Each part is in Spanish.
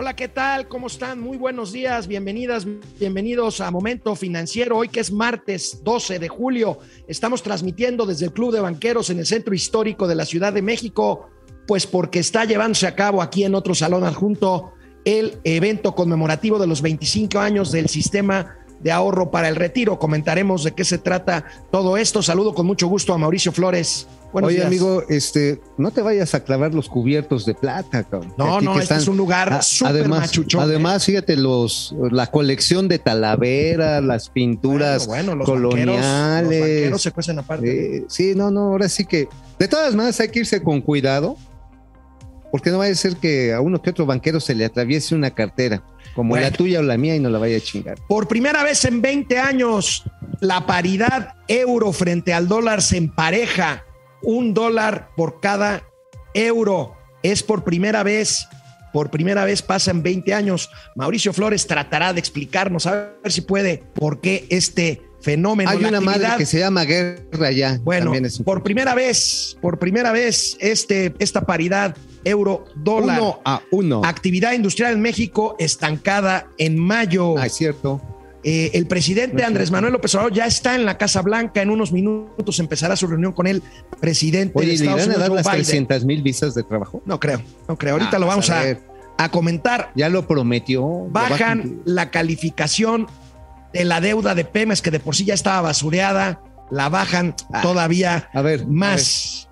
Hola, ¿qué tal? ¿Cómo están? Muy buenos días, bienvenidas, bienvenidos a Momento Financiero. Hoy que es martes 12 de julio, estamos transmitiendo desde el Club de Banqueros en el Centro Histórico de la Ciudad de México, pues porque está llevándose a cabo aquí en otro salón adjunto el evento conmemorativo de los 25 años del sistema de ahorro para el retiro. Comentaremos de qué se trata todo esto. Saludo con mucho gusto a Mauricio Flores. Buenos Oye, amigo, este, no te vayas a clavar los cubiertos de plata, cabrón. No, no, este es un lugar súper además, Además, fíjate, los, la colección de Talavera, las pinturas bueno, los coloniales. los se cuecen aparte. Eh, sí, no, no, ahora sí que. De todas maneras, hay que irse con cuidado, porque no vaya a ser que a uno que otro banquero se le atraviese una cartera como la tuya o la mía y no la vaya a chingar. Por primera vez en 20 años, la paridad euro frente al dólar se empareja. Un dólar por cada euro. Es por primera vez, por primera vez pasa en 20 años. Mauricio Flores tratará de explicarnos, a ver si puede, por qué este fenómeno. Hay una madre que se llama guerra ya. Bueno, por primera vez, por primera vez, este, esta paridad euro dólar. Uno a uno. Actividad industrial en México estancada en mayo. Ah, es cierto. Eh, el presidente Andrés Manuel López Obrador ya está en la Casa Blanca. En unos minutos empezará su reunión con el presidente de Estados Unidos. a dar las 300 mil visas de trabajo? No creo, no creo. Ahorita ah, lo vamos a, a, comentar. Ya lo prometió. Bajan la calificación de la deuda de Pemex, que de por sí ya estaba basureada, la bajan ah, todavía a ver, más.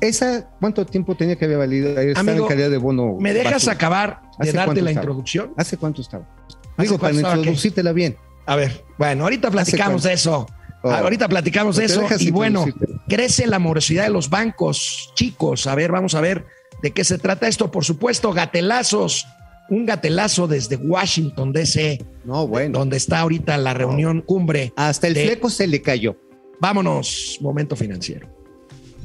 ¿Esa cuánto tiempo tenía que haber valido? Amigo, en calidad de bono. ¿Me dejas acabar de darte la introducción? ¿Hace cuánto estaba? Digo, para introducírtela bien. A ver, bueno, ahorita platicamos de eso. Oh. ahorita platicamos de eso. Y bueno, crece la morosidad de los bancos, chicos. A ver, vamos a ver de qué se trata esto. Por supuesto, gatelazos un gatelazo desde Washington, D.C. No, bueno. Donde está ahorita la reunión cumbre. Hasta el fleco se le cayó. Vámonos, momento financiero.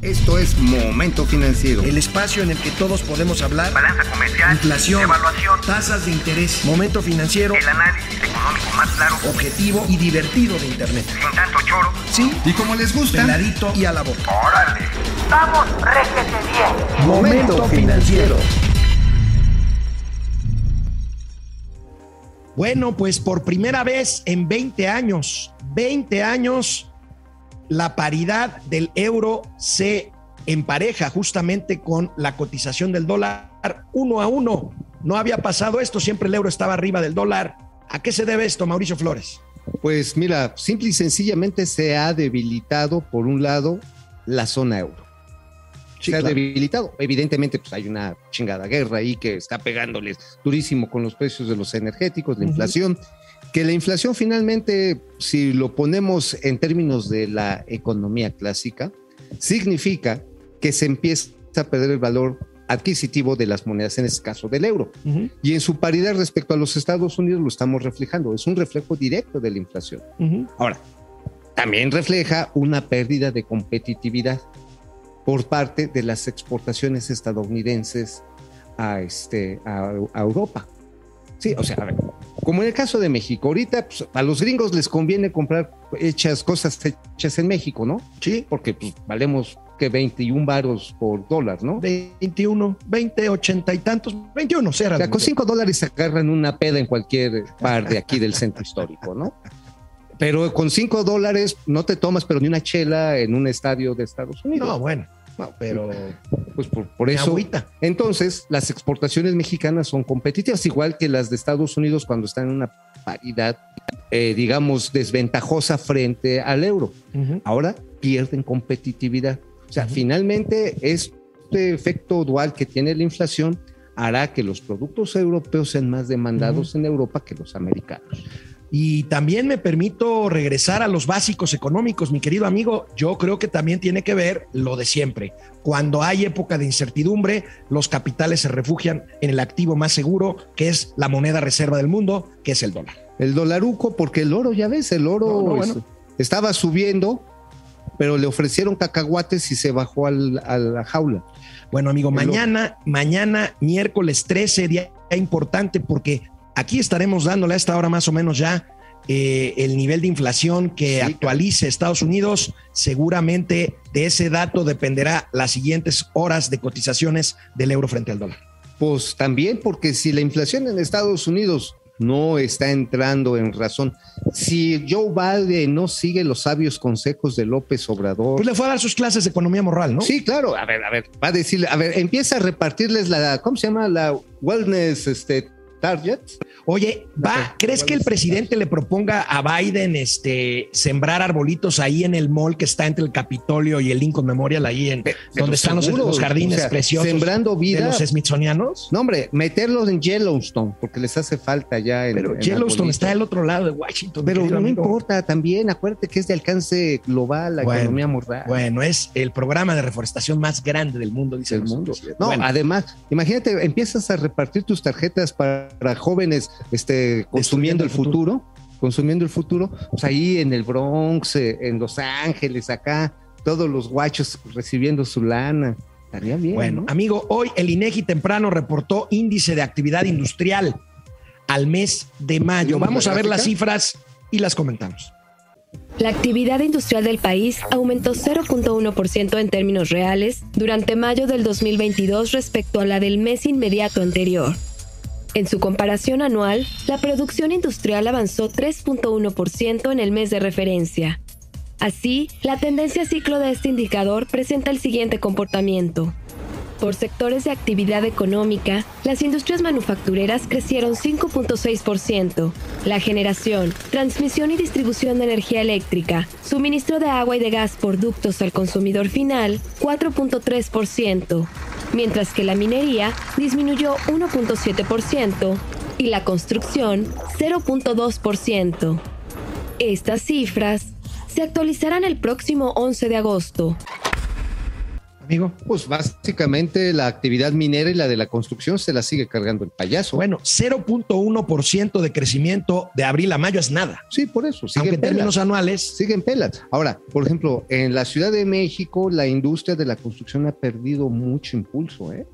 Esto es Momento Financiero. El espacio en el que todos podemos hablar. Balanza comercial. Inflación. Evaluación. Tasas de interés. Momento financiero. El análisis económico más claro. Objetivo y divertido de Internet. Sin tanto choro. Sí. Y como les gusta. Peladito y a la boca. Órale. Vamos, réjete bien. Momento financiero. Bueno, pues por primera vez en 20 años, 20 años, la paridad del euro se empareja justamente con la cotización del dólar uno a uno. No había pasado esto, siempre el euro estaba arriba del dólar. ¿A qué se debe esto, Mauricio Flores? Pues mira, simple y sencillamente se ha debilitado, por un lado, la zona euro se ha debilitado. Evidentemente, pues hay una chingada guerra ahí que está pegándoles durísimo con los precios de los energéticos, la inflación. Que la inflación finalmente, si lo ponemos en términos de la economía clásica, significa que se empieza a perder el valor adquisitivo de las monedas, en este caso del euro. Y en su paridad respecto a los Estados Unidos lo estamos reflejando, es un reflejo directo de la inflación. Ahora, también refleja una pérdida de competitividad por parte de las exportaciones estadounidenses a, este, a, Europa. Sí, o sea, a ver, como en el caso de México, ahorita pues, a los gringos les conviene comprar hechas cosas hechas en México, ¿no? Sí. Porque pues, valemos que 21 varos por dólar, ¿no? 21, 20, 80 y tantos, 21, será. O sea, con 5 dólares se agarran una peda en cualquier bar de aquí del centro histórico, ¿no? Pero con 5 dólares no te tomas, pero ni una chela en un estadio de Estados Unidos. No, bueno pero pues por, eso. Entonces, las exportaciones mexicanas son competitivas, igual que las de Estados Unidos cuando están en una paridad, eh, digamos, desventajosa frente al euro. Ahora pierden competitividad. O sea, finalmente este efecto dual que tiene la inflación hará que los productos europeos sean más demandados en Europa que los americanos. Y también me permito regresar a los básicos económicos, mi querido amigo. Yo creo que también tiene que ver lo de siempre. Cuando hay época de incertidumbre, los capitales se refugian en el activo más seguro, que es la moneda reserva del mundo, que es el dólar. El dolaruco, porque el oro, ya ves, el oro estaba subiendo, pero le ofrecieron cacahuates y se bajó a la jaula. Bueno, amigo, mañana, mañana, miércoles 13, día importante porque Aquí estaremos dándole a esta hora más o menos ya eh, el nivel de inflación que actualice Estados Unidos. Seguramente de ese dato dependerá las siguientes horas de cotizaciones del euro frente al dólar. Pues también porque si la inflación en Estados Unidos no está entrando en razón, si Joe Biden no sigue los sabios consejos de López Obrador, Pues le fue a dar sus clases de economía moral, ¿no? Sí, claro. A ver, a ver, va a decirle, a ver, empieza a repartirles la, ¿cómo se llama? La wellness, este, target. Oye, va, ¿crees ¿cuál que el es? presidente le proponga a Biden este sembrar arbolitos ahí en el mall que está entre el Capitolio y el Lincoln Memorial ahí en donde están los, seguro, los jardines o sea, preciosos sembrando de vida. los Smithsonianos? No, hombre, meterlos en Yellowstone, porque les hace falta ya en Pero en Yellowstone está del otro lado de Washington. Pero no amigo. importa, también acuérdate que es de alcance global la Bueno, economía moral Bueno, es el programa de reforestación más grande del mundo, dice nuestro mundo. No, Bueno, además, imagínate, empiezas a repartir tus tarjetas para, para jóvenes este, consumiendo el futuro. futuro, consumiendo el futuro, pues ahí en el Bronx, eh, en Los Ángeles, acá, todos los guachos recibiendo su lana. Estaría bien. Bueno, ¿no? amigo, hoy el INEGI temprano reportó índice de actividad industrial al mes de mayo. ¿Vemos Vamos a ver las cifras y las comentamos. La actividad industrial del país aumentó 0.1% en términos reales durante mayo del 2022 respecto a la del mes inmediato anterior. En su comparación anual, la producción industrial avanzó 3.1% en el mes de referencia. Así, la tendencia ciclo de este indicador presenta el siguiente comportamiento. Por sectores de actividad económica, las industrias manufactureras crecieron 5.6%, la generación, transmisión y distribución de energía eléctrica, suministro de agua y de gas por ductos al consumidor final 4.3%, mientras que la minería disminuyó 1.7% y la construcción 0.2%. Estas cifras se actualizarán el próximo 11 de agosto. Amigo. Pues básicamente la actividad minera y la de la construcción se la sigue cargando el payaso. Bueno, 0.1% de crecimiento de abril a mayo es nada. sí, por eso. Aunque en pelas. términos anuales, siguen pelas. Ahora, por ejemplo, en la Ciudad de México, la industria de la construcción ha perdido mucho impulso, ¿eh?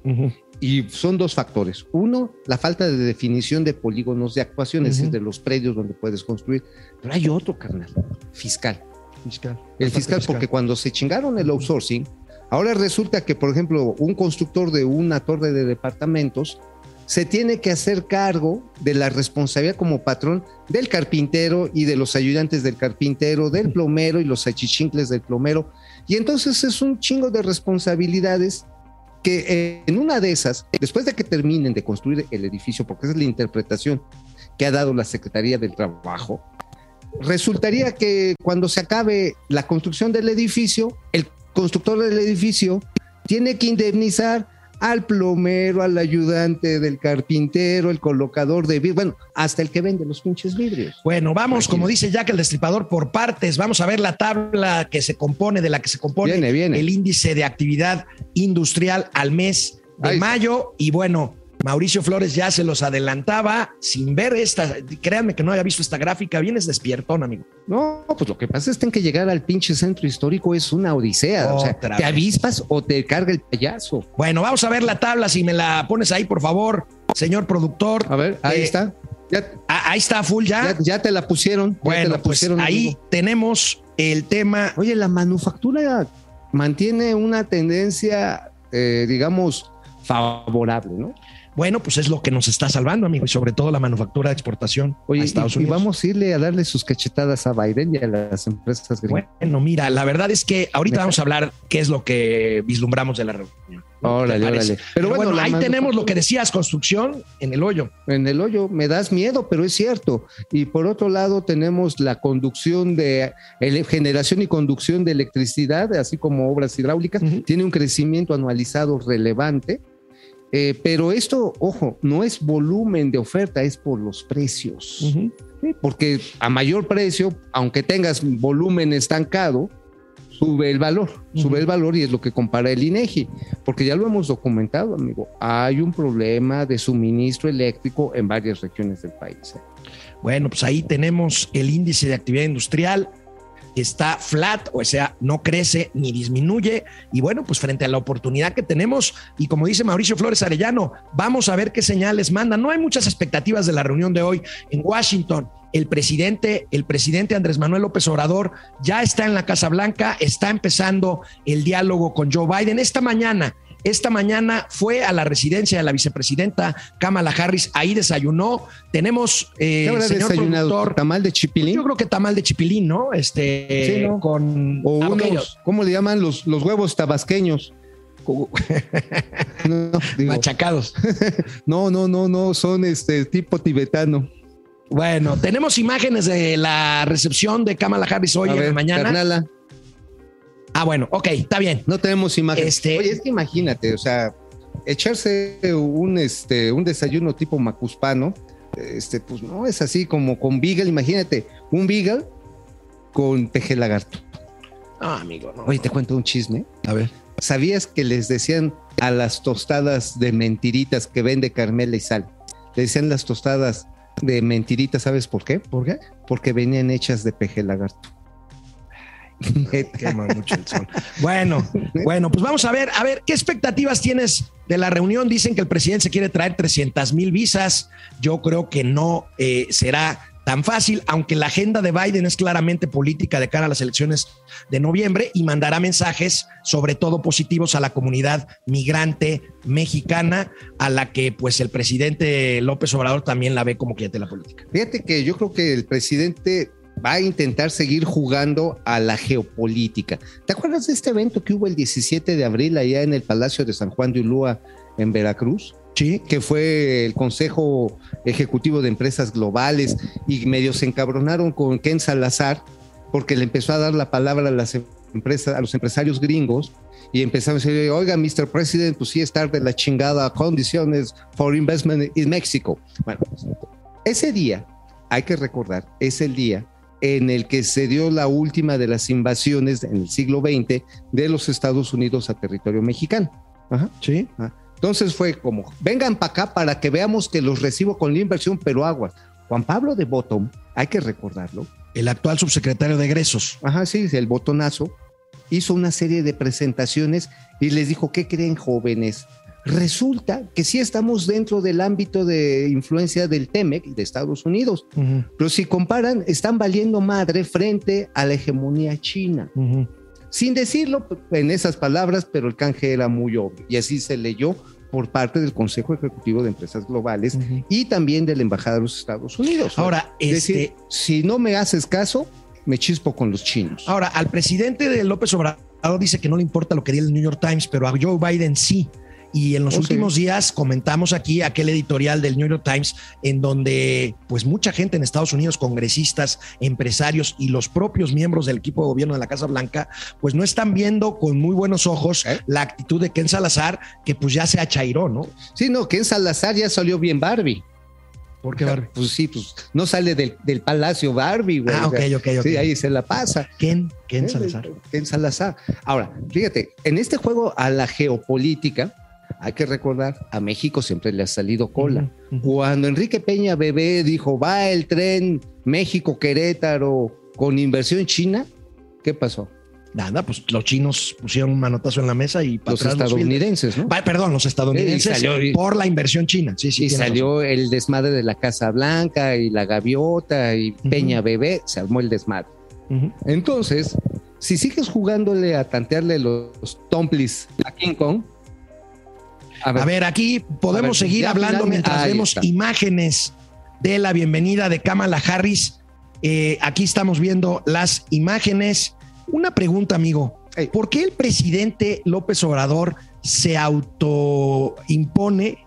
Y son dos factores. Uno, la falta de definición de polígonos de actuación, es decir, de los predios donde puedes construir. Pero hay otro, carnal, fiscal. fiscal. El fiscal, porque cuando se chingaron el outsourcing, ahora resulta que, por ejemplo, un constructor de una torre de departamentos se tiene que hacer cargo de la responsabilidad como patrón del carpintero y de los ayudantes del carpintero, del plomero y los achichincles del plomero. Y entonces es un chingo de responsabilidades que eh, en una de esas, después de que terminen de construir el edificio, porque esa es la interpretación que ha dado la Secretaría del Trabajo, resultaría que cuando se acabe la construcción del edificio, el constructor del edificio tiene que indemnizar al plomero, al ayudante del carpintero, el colocador de vidrio, bueno, hasta el que vende los pinches vidrios. Bueno, vamos, como dice Jack el Destripador, por partes. Vamos a ver la tabla que se compone, de la que se compone Viene, viene. el índice de actividad industrial al mes de Ahí mayo. Y bueno, Mauricio Flores ya se los adelantaba sin ver esta. Créanme que no había visto esta gráfica. Vienes despiertón, amigo. No, pues lo que pasa es que que llegar al pinche centro histórico es una odisea. o sea, Otra te avispas o te carga el payaso. Bueno, vamos a ver la tabla. Si me la pones ahí, por favor, señor productor. A ver, ahí Eh, está. Ya, ah, ahí está, full ya. ya, ya te la pusieron. ya te bueno, la pues pusieron, ahí amigo. tenemos el tema. Oye, la manufactura mantiene una tendencia, eh, digamos, favorable, ¿no? Bueno, pues es lo que nos está salvando, amigo, y sobre todo la manufactura de exportación Oye, a Estados y, y Unidos. vamos a irle a darle sus cachetadas a Biden y a las empresas gringas. Bueno, mira, la verdad es que ahorita vamos a hablar qué es lo que vislumbramos de la reunión. Órale, órale. Pero, bueno, ahí tenemos lo que decías, construcción en el hoyo. En el hoyo me das miedo, pero es cierto. Y por otro lado tenemos la conducción de generación y conducción de electricidad, así como obras hidráulicas. Tiene un crecimiento anualizado relevante. Eh, pero esto, ojo, no es volumen de oferta, es por los precios. ¿sí? Porque a mayor precio, aunque tengas volumen estancado, sube el valor, sube el valor y es lo que compara el INEGI, porque ya lo hemos documentado, amigo. Hay un problema de suministro eléctrico en varias regiones del país. ¿eh? Bueno, pues ahí tenemos el índice de actividad industrial. Está flat, o sea, no crece ni disminuye. Y bueno, pues frente a la oportunidad que tenemos, y como dice Mauricio Flores Arellano, vamos a ver qué señales mandan. No hay muchas expectativas de la reunión de hoy en Washington. El presidente, el presidente Andrés Manuel López Obrador ya está en la Casa Blanca, está empezando el diálogo con Joe Biden. Esta mañana esta mañana fue a la residencia de la vicepresidenta Kamala Harris, ahí desayunó. Tenemos, eh, ¿Qué señor desayunado? productor, ¿Tamal de chipilín? yo creo que tamal de chipilín, ¿no? Este, Sí, ¿no? con O unos, ¿cómo le llaman? Los, los huevos tabasqueños. No, digo, machacados. no, no, no, no, son este tipo tibetano. Bueno, tenemos imágenes de la recepción de Kamala Harris hoy en la mañana. carnala, Ah, bueno, ok, está bien. no tenemos imágenes. Este- Oye, es que imagínate, o sea, echarse un, este, un desayuno tipo macuspano, este, pues no es así como con beagle, imagínate, un beagle con peje lagarto. Ah, amigo, no. Oye, te cuento un chisme. a ver. ¿Sabías que les decían a las tostadas de mentiritas que vende Carmela y Sal? Le decían las tostadas de mentiritas, ¿sabes por qué? ¿Por qué? Porque venían hechas de peje lagarto. Quema mucho el sol. Bueno, bueno, pues vamos a ver, a ver, ¿qué expectativas tienes de la reunión? Dicen que el presidente se quiere traer 300 mil visas. Yo creo que no eh, será tan fácil, aunque la agenda de Biden es claramente política de cara a las elecciones de noviembre y mandará mensajes, sobre todo positivos, a la comunidad migrante mexicana, a la que pues el presidente López Obrador también la ve como cliente de la política. Fíjate que yo creo que el presidente va a intentar seguir jugando a la geopolítica. ¿Te acuerdas de este evento que hubo el 17 de abril allá en el Palacio de San Juan de Ulúa en Veracruz? Sí, que fue el Consejo Ejecutivo de Empresas Globales y medio se encabronaron con Ken Salazar porque le empezó a dar la palabra a las empresas, a los empresarios gringos y empezaron a decir, oiga, Mr. President, pues sí estar de la chingada condiciones for investment in México. Bueno, ese día, hay que recordar, es el día en el que se dio la última de las invasiones en el siglo XX de los Estados Unidos a territorio mexicano. Ajá. sí. Entonces fue como, vengan para acá para que veamos que los recibo con la inversión, pero aguas. Juan Pablo de Bottom, hay que recordarlo, El actual subsecretario de egresos. ajá, sí, el botonazo, hizo una serie de presentaciones y les dijo, ¿qué creen jóvenes? Resulta que sí estamos dentro del ámbito de influencia del TEMEC de Estados Unidos, Ujú, pero si comparan, están valiendo madre frente a la hegemonía china. ujú. Sin decirlo en esas palabras, pero el canje era muy obvio y así se leyó por parte del Consejo Ejecutivo de Empresas Globales Ujú. y también de la Embajada de los Estados Unidos. Ahora, es este, decir, si no me haces caso, me chispo con los chinos. ahora, al presidente de López Obrador dice que no le importa lo que diga el New York Times, pero a Joe Biden sí. Y en los Oh, últimos sí. días comentamos aquí aquel editorial del New York Times en donde pues mucha gente en Estados Unidos, congresistas, empresarios y los propios miembros del equipo de gobierno de la Casa Blanca, pues no están viendo con muy buenos ojos ¿Eh? la actitud de Ken Salazar, que pues ya se achairó, ¿no? Sí, no, que en Salazar ya salió bien Barbie. Porque Barbie. Pues sí, pues no sale del, del Palacio Barbie, güey. Ah, ok, ok, ok. Sí, ahí se la pasa. Ken, Ken Eh, Salazar. Ken Salazar. Ahora, fíjate, en este juego a la geopolítica, hay que recordar, a México siempre le ha salido cola. Cuando Enrique Peña Bebé dijo, va el tren México-Querétaro con inversión china, ¿qué pasó? Nada, pues los chinos pusieron un manotazo en la mesa y Los estadounidenses, ¿no? Va, Perdón, los estadounidenses Y salió- y- por la inversión china. Sí, sí. y salió el desmadre de la Casa Blanca y la gaviota y Peña Bebé, se armó el desmadre. Entonces, si sigues jugándole a tantearle los tomplis a King Kong, a ver, A ver, aquí podemos ver, seguir hablando mientras vemos está. imágenes de la bienvenida de Kamala Harris. Eh, aquí estamos viendo las imágenes. Una pregunta, amigo. ¿Por qué el presidente López Obrador se autoimpone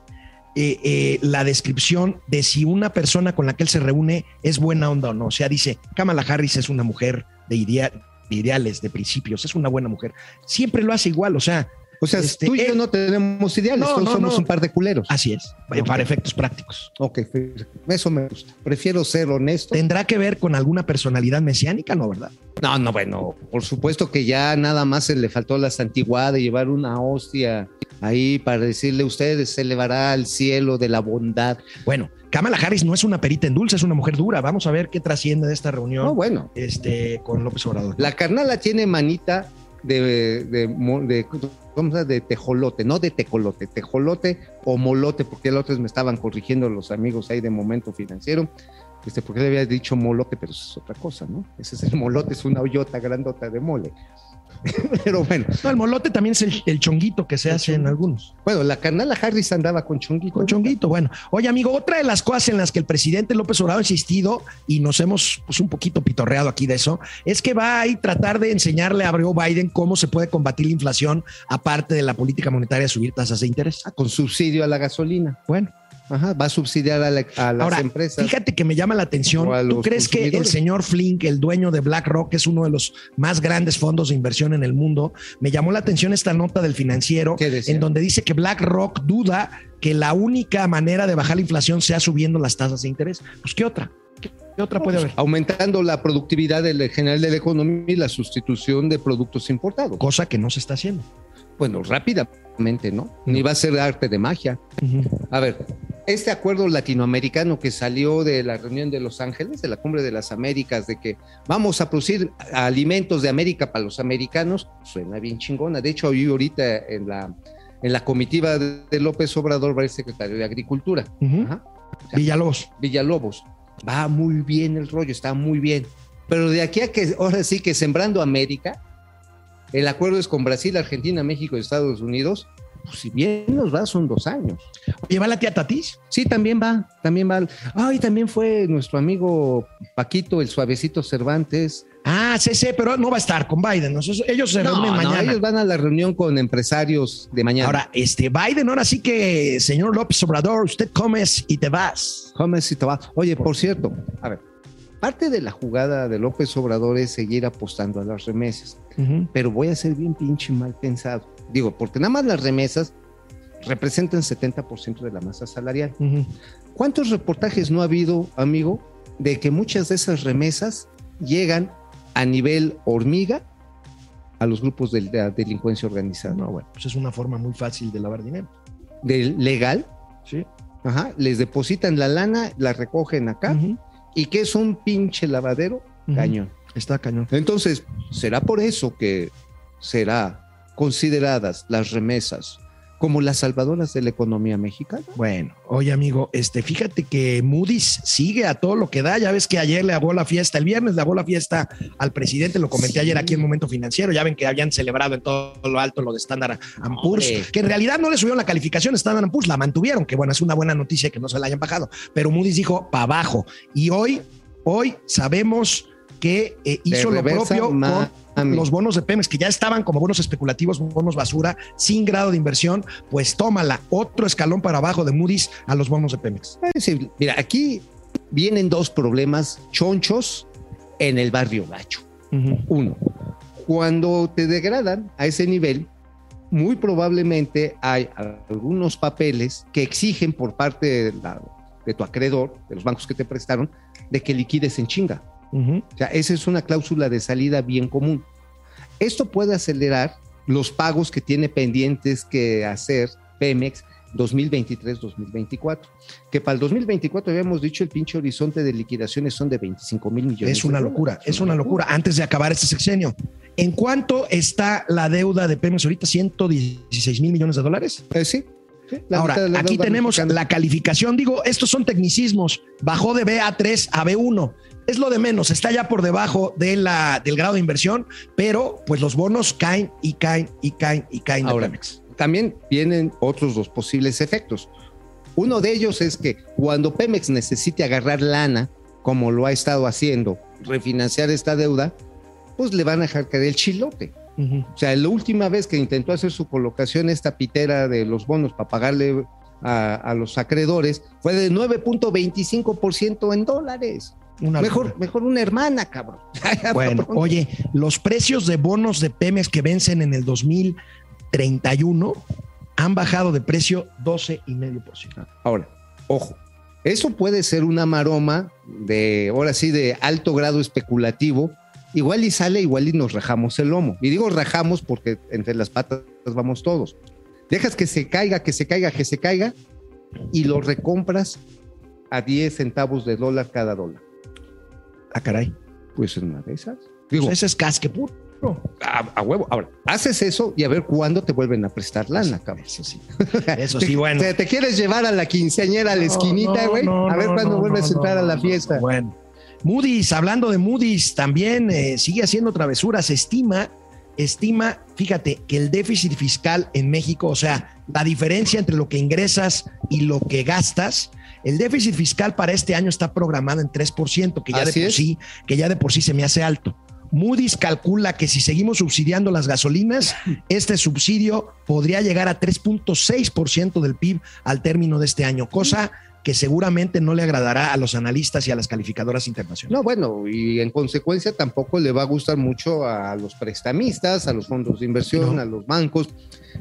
eh, eh, la descripción de si una persona con la que él se reúne es buena onda o no? O sea, dice, Kamala Harris es una mujer de, idea- de ideales, de principios, es una buena mujer. Siempre lo hace igual, o sea, o sea, este, tú y yo él- no tenemos ideales, No, somos no. un par de culeros. así es, eh, para efectos prácticos. Ok, eso me gusta. Prefiero ser honesto. ¿Tendrá que ver con alguna personalidad mesiánica, no, verdad? No, no, bueno, por supuesto que ya nada más se le faltó la santiguada de llevar una hostia ahí para decirle a ustedes se elevará al cielo de la bondad. Bueno, Kamala Harris no es una perita en dulce, es una mujer dura. Vamos a ver qué trasciende de esta reunión No, bueno, este, con López Obrador. la carnala tiene manita de, de, de- ¿cómo se llama? de tejolote, no de tecolote, tejolote o molote, porque los otros me estaban corrigiendo los amigos ahí de momento financiero. Este, porque le había dicho molote, pero eso es otra cosa, ¿no? Ese es el molote, es una hoyota grandota de mole. pero bueno, No, el molote también es el, el chonguito que se hace en algunos. bueno, la carnala Harris andaba con chonguito. Con chonguito, bueno. Oye, amigo, otra de las cosas en las que el presidente López Obrador ha insistido, y nos hemos pues, un poquito pitorreado aquí de eso, es que va a ir tratar de enseñarle a Joe Biden cómo se puede combatir la inflación, aparte de la política monetaria de subir tasas de interés. Ah, con subsidio a la gasolina. Bueno, Ajá, va a subsidiar a, la- a las ahora, empresas. fíjate que me llama la atención. ¿Tú crees que el señor Flink, el dueño de BlackRock, que es uno de los más grandes fondos de inversión en el mundo, me llamó la atención esta nota del financiero, en donde dice que BlackRock duda que la única manera de bajar la inflación sea subiendo las tasas de interés. Pues, ¿qué otra? ¿Qué, qué otra puede haber? Aumentando la productividad del general de la economía y la sustitución de productos importados. Cosa que no se está haciendo. Bueno, rápidamente, ¿no? Ni va a ser arte de magia. A ver, este acuerdo latinoamericano que salió de la reunión de Los Ángeles, de la Cumbre de las Américas, de que vamos a producir alimentos de América para los americanos, suena bien chingona. De hecho, hoy ahorita en la, en la comitiva de López Obrador va el secretario de Agricultura, Ujú. Ajá. Villalobos. Villalobos. Va muy bien el rollo, está muy bien. Pero de aquí a que ahora sí que Sembrando América, el acuerdo es con Brasil, Argentina, México y Estados Unidos. Pues si bien nos va, son dos años. ¿Lleva la tía Tatis? Sí, también va, también va. Ay, también fue nuestro amigo Paquito, el suavecito Cervantes. Ah, sí, sí, pero no va a estar con Biden. Ellos se reúnen no, mañana. ellos van a la reunión con empresarios de mañana. Ahora, este Biden, ahora sí que, señor López Obrador, usted comes y te vas. Comes y te vas. Oye, por cierto, a ver, parte de la jugada de López Obrador es seguir apostando a las remesas. pero voy a ser bien pinche mal pensado. Digo, porque nada más las remesas representan 70% de la masa salarial. ¿Cuántos reportajes no ha habido, amigo, de que muchas de esas remesas llegan a nivel hormiga a los grupos de la delincuencia organizada? No, bueno, pues es una forma muy fácil de lavar dinero. Del legal, Sí. ajá, les depositan la lana, la recogen acá, y que es un pinche lavadero cañón. Está cañón. Entonces, ¿será por eso que será consideradas las remesas como las salvadoras de la economía mexicana? Bueno, oye amigo, este, fíjate que Moody's sigue a todo lo que da. Ya ves que ayer le hago la fiesta, el viernes le hago la fiesta al presidente, lo comenté Sí. ayer aquí en Momento Financiero. Ya ven que habían celebrado en todo lo alto lo de Standard Poor's, Hombre. que en realidad no le subieron la calificación Standard Poor's, la mantuvieron, que bueno, es una buena noticia que no se la hayan bajado, pero Moody's dijo para abajo. Y hoy, hoy sabemos que eh, hizo lo propio con los bonos de Pemex que ya estaban como bonos especulativos, bonos basura, sin grado de inversión, pues tómala, otro escalón para abajo de Moody's a los bonos de Pemex. Mira, aquí vienen dos problemas chonchos en el barrio gacho. Uno, cuando te degradan a ese nivel, muy probablemente hay algunos papeles que exigen por parte de, la- de tu acreedor, de los bancos que te prestaron, de que liquides en chinga. Ujú. O sea, esa es una cláusula de salida bien común. Esto puede acelerar los pagos que tiene pendientes que hacer Pemex 2023-2024. Que para el 2024 habíamos dicho el pinche horizonte de liquidaciones son de 25 mil millones. Es una locura, es una locura. Antes de acabar este sexenio, ¿en cuánto está la deuda de Pemex ahorita? 116 mil millones de dólares. Eh, sí. Ahora, aquí tenemos mexicana. la calificación. Digo, estos son tecnicismos. Bajó de BA3 a B1. Es lo de menos, está ya por debajo de la, del grado de inversión, pero pues los bonos caen y caen y caen y caen Ahora, Pemex. también vienen otros dos posibles efectos. Uno de ellos es que cuando Pemex necesite agarrar lana, como lo ha estado haciendo, refinanciar esta deuda, pues le van a dejar caer el chilote. O sea, la última vez que intentó hacer su colocación esta pitera de los bonos para pagarle a, a los acreedores fue de 9.25% en dólares. Una Mejor, locura. mejor una hermana, cabrón. Bueno, oye, los precios de bonos de Pemex que vencen en el 2031 han bajado de precio 12,5%. Ahora, ojo, eso puede ser una maroma de, ahora sí, de alto grado especulativo. Igual y sale, igual y nos rajamos el lomo. Y digo rajamos porque entre las patas vamos todos. Dejas que se caiga, que se caiga, que se caiga y lo recompras a 10 centavos de dólar cada dólar. Ah, caray. Pues en una de esas. Digo, Ese es casque puro. A, a huevo. Ahora, haces eso y a ver cuándo te vuelven a prestar lana, cabrón. Eso sí. Eso sí, bueno. Te, te quieres llevar a la quinceañera a la esquinita, No, güey. no, a ver no, cuándo no, vuelves no, a entrar no, a la fiesta. no. Bueno. Moody's, hablando de Moody's, también eh, sigue haciendo travesuras. Estima, estima, fíjate, que el déficit fiscal en México, o sea, la diferencia entre lo que ingresas y lo que gastas, el déficit fiscal para este año está programado en 3%, que ya Así de por sí, que ya de por sí se me hace alto. Moody's calcula que si seguimos subsidiando las gasolinas, este subsidio podría llegar a 3.6% del PIB al término de este año, cosa que seguramente no le agradará a los analistas y a las calificadoras internacionales. No, bueno, y en consecuencia tampoco le va a gustar mucho a los prestamistas, a los fondos de inversión, No. a los bancos.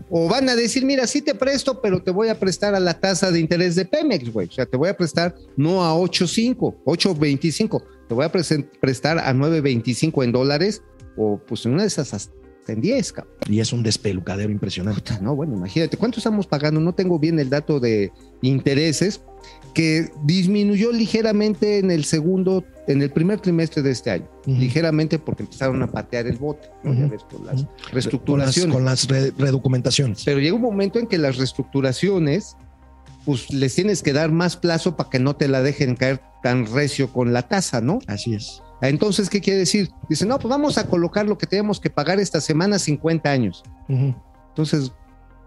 O van a decir, mira, sí te presto, pero te voy a prestar a la tasa de interés de Pemex, güey. O sea, te voy a prestar no a 8.5, 8.25, te voy a prestar a 9.25 en dólares o pues en una de esas hasta en 10, cabrón. Y es un despelucadero impresionante. Puta, No, bueno, imagínate, ¿cuánto estamos pagando? No tengo bien el dato de intereses, que disminuyó ligeramente en el segundo, en el primer trimestre de este año. Ligeramente porque empezaron a patear el bote, ¿no? Ujú. ves, por las Ujú. Con las, reestructuraciones. con las re- redocumentaciones. Pero llega un momento en que las reestructuraciones, pues les tienes que dar más plazo para que no te la dejen caer tan recio con la tasa, ¿no? Así es. Entonces, ¿qué quiere decir? Dice, no, pues vamos a colocar lo que tenemos que pagar esta semana 50 años. Entonces,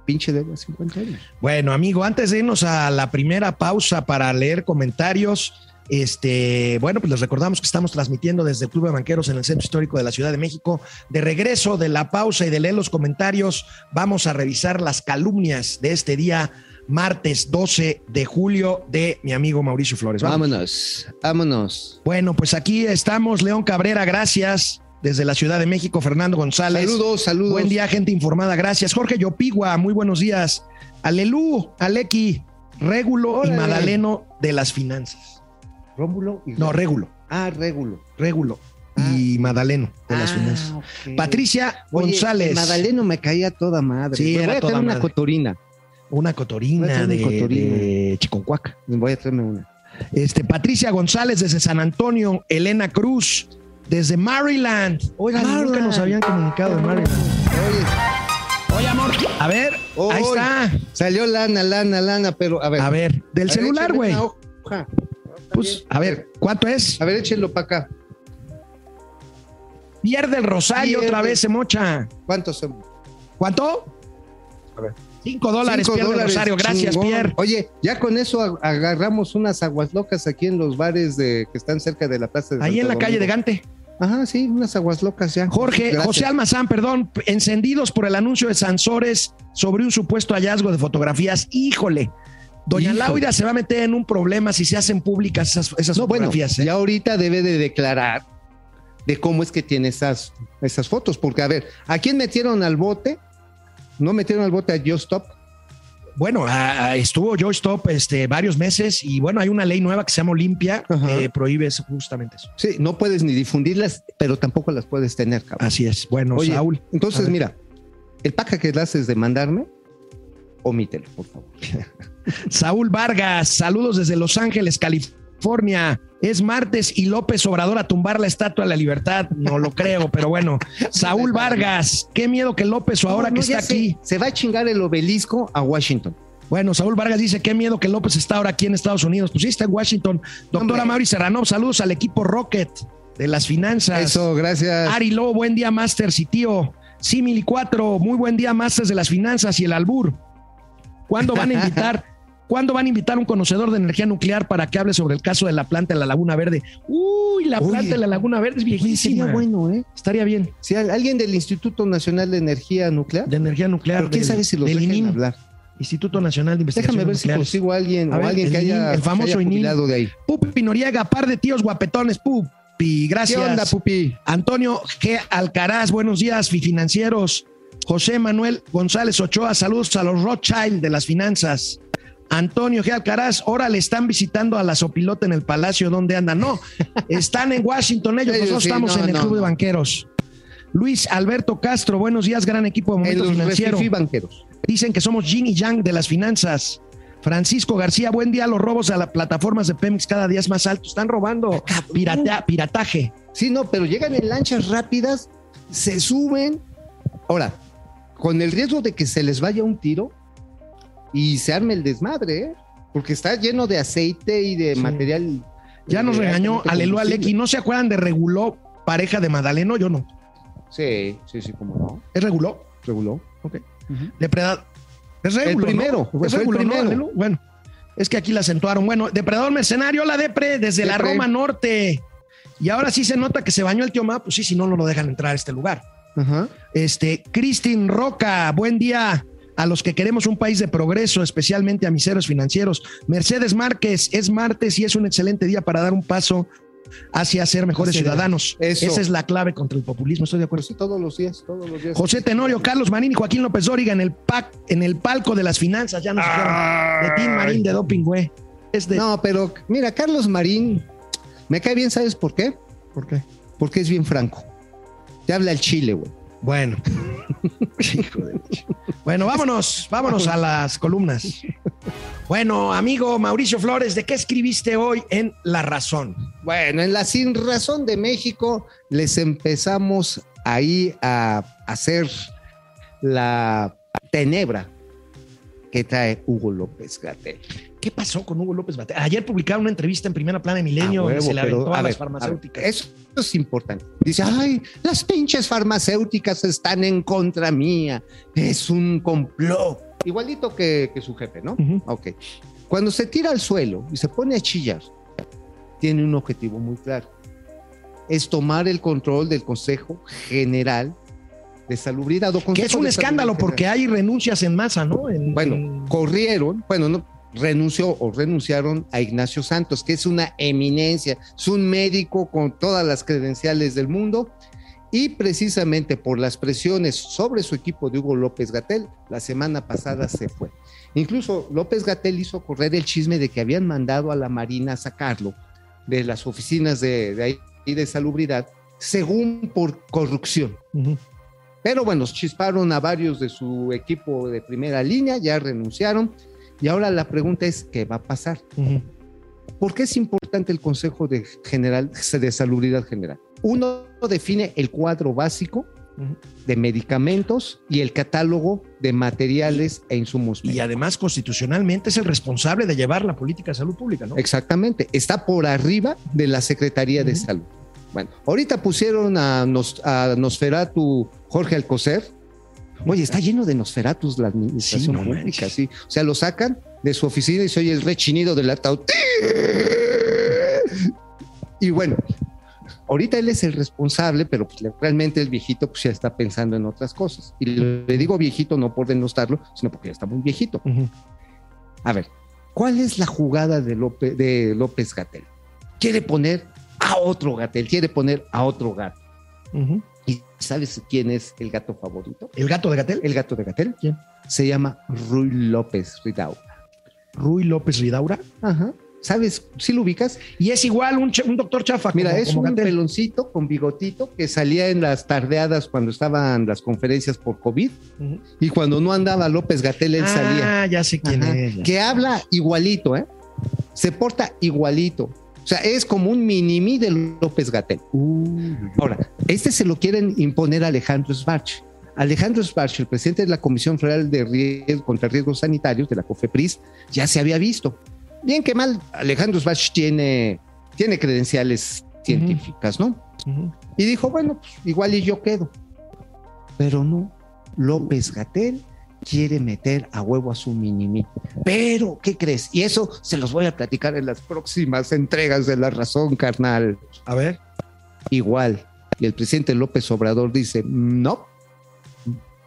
pinche deuda 50 años. Bueno, amigo, antes de irnos a la primera pausa para leer comentarios, este, bueno, pues les recordamos que estamos transmitiendo desde el Club de Banqueros en el Centro Histórico de la Ciudad de México. De regreso de la pausa y de leer los comentarios, vamos a revisar las calumnias de este día, martes 12 de julio, de mi amigo Mauricio Flores. Vamos. Vámonos, vámonos. Bueno, pues aquí estamos, León Cabrera, gracias. Desde la Ciudad de México, Fernando González. Saludos, saludos. Buen día, gente informada. Gracias. Jorge Yopigua, muy buenos días. Alelú, Aleki, Régulo y. Madaleno de las finanzas. Rómulo y No, Régulo, Ah, Régulo. Régulo y Madaleno de las Ah, finanzas. Patricia Oye, González. Madaleno me caía toda madre. Sí, Me era voy a toda una cotorina. Una cotorina de, cotorina. de Chiconcuac. Voy a traerme una. Este, Patricia González desde San Antonio. Elena Cruz desde Maryland. Oigan, nunca Maryland. nos habían comunicado de Maryland. Oye, Oye, amor. A ver, Oy. ahí está. salió lana, lana, lana, pero a ver. A ver, del A celular, güey. Pues, a ver, ¿cuánto es? A ver, échenlo para acá. Pierde el rosario Pierde. otra vez, se mocha. ¿Cuántos son? ¿Cuánto? A ver. Cinco dólares, Cinco pierde el dólares, rosario. Gracias, chingón. Pierre. Oye, ya con eso ag- agarramos unas aguas locas aquí en los bares de, que están cerca de la plaza de Ahí Santo en la calle de. Gante. Ajá, sí, unas aguas locas ya. Jorge, Gracias. José Almazán, perdón, encendidos por el anuncio de Sansores sobre un supuesto hallazgo de fotografías. Híjole, doña. Laura se va a meter en un problema si se hacen públicas esas, esas No, bueno, fotografías. ¿eh? ya ahorita debe de declarar de cómo es que tiene esas, esas fotos, porque a ver, ¿a quién metieron al bote? No metieron al bote a Just Stop. Bueno, estuvo Joy Stop este, varios meses y bueno, hay una ley nueva que se llama Olimpia que prohíbe eso, justamente eso. Sí, no puedes ni difundirlas, pero tampoco las puedes tener, cabrón. Así es. Bueno, Oye, Saúl. Entonces, mira, el paca que le haces de mandarme, omítelo, por favor. Saúl Vargas, saludos desde Los Ángeles, California. Es martes y López Obrador a tumbar la estatua de la libertad. No lo creo, pero bueno. Saúl Vargas, qué miedo que López o ahora No, que no, está sé, aquí. Se va a chingar el obelisco a Washington. Bueno, Saúl Vargas dice qué miedo que López está ahora aquí en Estados Unidos. Pues sí, está en Washington. Doctora. Mauri Serrano, saludos al equipo Rocket de las finanzas. Eso, gracias. Ari Lobo, buen día, Masters y tío. Simili 4, muy buen día, Masters de las finanzas y el albur. ¿Cuándo van a invitar? ¿Cuándo van a invitar a un conocedor de energía nuclear para que hable sobre el caso de la planta de la Laguna Verde? Uy, la Oye. planta de la Laguna Verde es viejísima. sería bueno, ¿eh? Estaría bien. Si al- alguien del Instituto Nacional de Energía Nuclear, De energía nuclear. pero quién sabe si los del ININ, hablar. Instituto Nacional de Investigación Déjame ver si consigo a alguien A o ver, alguien el que haya, ININ, el famoso ININ. de ahí. Pupi Noriega, par de tíos guapetones, Pupi. Gracias. ¿Qué onda, Pupi? Antonio G. Alcaraz, buenos días, financieros. José Manuel González Ochoa, saludos a los Rothschild de las finanzas. Antonio G. Alcaraz, ahora le están visitando a la Sopilota en el Palacio, ¿dónde andan? No, están en Washington ellos, nosotros sí, estamos no, en el no, Club de. Banqueros. Luis Alberto Castro, buenos días, gran equipo de En Momento Financiero. banqueros. Dicen que somos yin y yang de las finanzas. Francisco García, buen día. Los robos a las plataformas de Pemex cada día es más alto. Están robando pirata- pirataje. Sí, no, pero llegan en lanchas rápidas se suben. Ahora, con el riesgo de que se les vaya un tiro y se arme el desmadre, ¿eh? porque está lleno de aceite y de Sí. material. Ya nos de regañó combustible. Aleki. ¿No se acuerdan de Reguló, pareja de Madaleno? Yo no. Sí, sí, sí, cómo no. ¿Es Reguló? Reguló. Depredador. Es Regulo, primero, ¿no? fue Es el Regulo, ¿no, primero. Bueno, es que aquí la acentuaron. Bueno, Depredador Mercenario, la Depre, desde la. Roma Norte. Y ahora sí se nota que se bañó el tío Ma, pues sí, si no, no lo dejan entrar a este lugar. Ajá. Este, Cristin Roca, buen día a los que queremos un país de progreso, especialmente a miseros financieros. Mercedes Márquez, es martes y es un excelente día para dar un paso hacia ser mejores ciudadanos. eso. Esa es la clave contra el populismo, estoy de acuerdo. Pues sí, todos los días, todos los días. José Tenorio, Carlos Marín y Joaquín López Dóriga en el pac, en el palco de las finanzas, ya nos dijeron. De Tim Marín de Doping, güey. Es de. No, pero mira, Carlos Marín me cae bien, ¿sabes por qué? ¿Por qué? Porque es bien franco. Te habla el chile, güey. Bueno. Hijo de bueno, vámonos, vámonos a las columnas. Bueno, amigo Mauricio Flores, ¿de qué escribiste hoy en La Razón? Bueno, en la Sin Razón de México les empezamos ahí a hacer la tenebra que trae Hugo López Gatel. ¿Qué pasó con Hugo López Batel? Ayer publicaron una entrevista en Primera Plana de Milenio y se le pero, aventó a, a las ver, farmacéuticas. a ver, eso es importante. Dice, ay, las pinches farmacéuticas están en contra mía. Es un complot. Igualito que, que su jefe, ¿no? Ujú. Ok. Cuando se tira al suelo y se pone a chillar, tiene un objetivo muy claro. Es tomar el control del Consejo General de Salubridad. o que es un escándalo porque hay renuncias en masa, ¿no? En- bueno, en- corrieron, bueno, no, renunció o renunciaron a Ignacio Santos, que es una eminencia, es un médico con todas las credenciales del mundo. Y precisamente por las presiones sobre su equipo de Hugo López Gatel, la semana pasada se fue. Incluso López Gatel hizo correr el chisme de que habían mandado a la Marina a sacarlo de las oficinas de, de ahí de salubridad, según por corrupción. Pero bueno, chisparon a varios de su equipo de primera línea, ya renunciaron. Y ahora la pregunta es, ¿qué va a pasar? Ujú. ¿Por qué es importante el Consejo de, General, de Salubridad General? Uno define el cuadro básico de medicamentos y el catálogo de materiales e insumos. Y además, constitucionalmente, es el responsable de llevar la política de salud pública, ¿no? Exactamente, está por arriba de la Secretaría de. Salud. Bueno, ahorita pusieron a, Nos- a Nosferatu Jorge Alcocer. Oye, está lleno de Nosferatus la administración Sí, no pública, manches. sí. O sea, lo sacan de su oficina y se oye el rechinido del ataúd. Y bueno, ahorita él es el responsable, pero pues, realmente el viejito pues, ya está pensando en otras cosas. Y le, digo viejito no por denostarlo, sino porque ya está muy viejito. A ver, ¿cuál es la jugada de López, de López Gatel? Quiere poner a otro Gatel, quiere poner a otro gato. ¿Y sabes quién es el gato favorito? ¿El gato de Gatel? El gato de Gatel. ¿Quién? Se llama Ruy López Ridau. Rui López Ridaura. Ajá. ¿Sabes? ¿Sí lo ubicas? Y es igual un, doctor chafa. Mira, como- es como un peloncito con bigotito que salía en las tardeadas cuando estaban las conferencias por COVID y cuando no andaba López Gatel, él salía. Ah, ya sé quién Ajá. es. ya que habla igualito, ¿eh? Se porta igualito. O sea, es como un mini-mí de López Gatel. Ahora, este se lo quieren imponer a Alejandro Sbarch. Alejandro Sbarch, el presidente de la Comisión Federal de Riesgo contra Riesgos Sanitarios de la COFEPRIS, ya se había visto. Bien que mal, Alejandro Sbarch tiene, tiene credenciales científicas, ¿no? Ujú. Y dijo, bueno, pues igual y yo quedo. Pero no, López Gatel quiere meter a huevo a su minimi. Pero, ¿qué crees? Y eso se los voy a platicar en las próximas entregas de La Razón, carnal. A ver. Igual. Y el presidente López Obrador dice, no,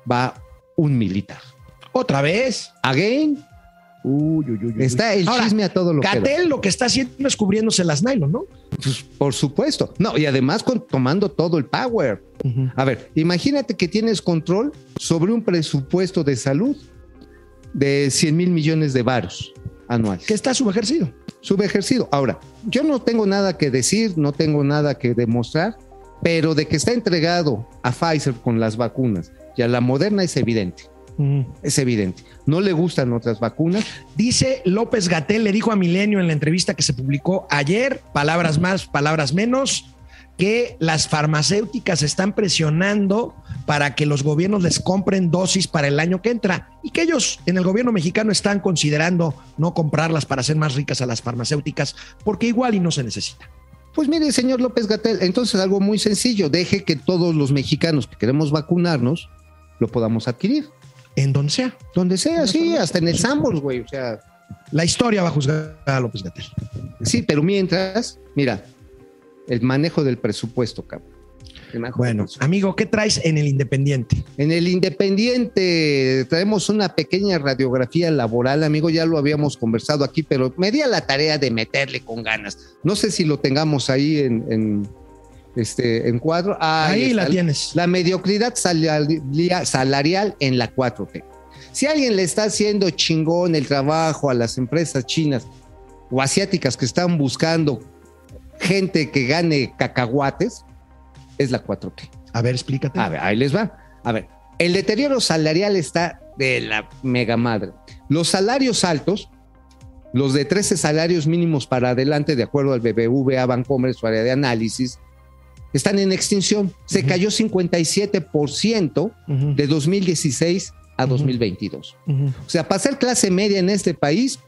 va un militar. Otra vez. Again, Uy, uy, uy, está el Ahora, chisme a todo lo que. Gatel lo que está haciendo es cubriéndose las nylon, ¿no? Pues, por supuesto. No, y además con, tomando todo el power. A ver, imagínate que tienes control sobre un presupuesto de salud de 100 mil millones de varos anuales. Que está subejercido. Subejercido. Ahora, yo no tengo nada que decir, no tengo nada que demostrar, pero de que está entregado a Pfizer con las vacunas y a la Moderna es evidente. Es evidente. No le gustan otras vacunas. Dice López Gatel, le dijo a Milenio en la entrevista que se publicó ayer, palabras más, palabras menos, que las farmacéuticas están presionando para que los gobiernos les compren dosis para el año que entra y que ellos en el gobierno mexicano están considerando no comprarlas para hacer más ricas a las farmacéuticas porque igual y no se necesita. Pues mire, señor López Gatel, entonces algo muy sencillo, deje que todos los mexicanos que queremos vacunarnos lo podamos adquirir. En donde sea. Donde sea, sí, hasta en el Sambors, güey. O sea, La historia va a juzgar a López Gatel. sí, pero mientras, mira, el manejo del presupuesto, cabrón. Bueno, amigo, ¿qué traes en el Independiente? En el Independiente traemos una pequeña radiografía laboral, amigo, ya lo habíamos conversado aquí, pero me di a la tarea de meterle con ganas. No sé si lo tengamos ahí en, en, este, en cuadro. Ah, Ahí la tienes. La mediocridad salaria- salarial en la 4T. Si alguien le está haciendo chingón el trabajo a las empresas chinas o asiáticas que están buscando gente que gane cacahuates, es la 4T. A ver, explícate. A ver, ahí les va. A ver, el deterioro salarial está de la mega madre. Los salarios altos, los de 13 salarios mínimos para adelante, de acuerdo al BBVA Bancomer, su área de análisis, están en extinción. Se Ujú. cayó 57% Ujú, de 2016 a Ujú. 2022. ujú. O sea, para ser clase media en este país,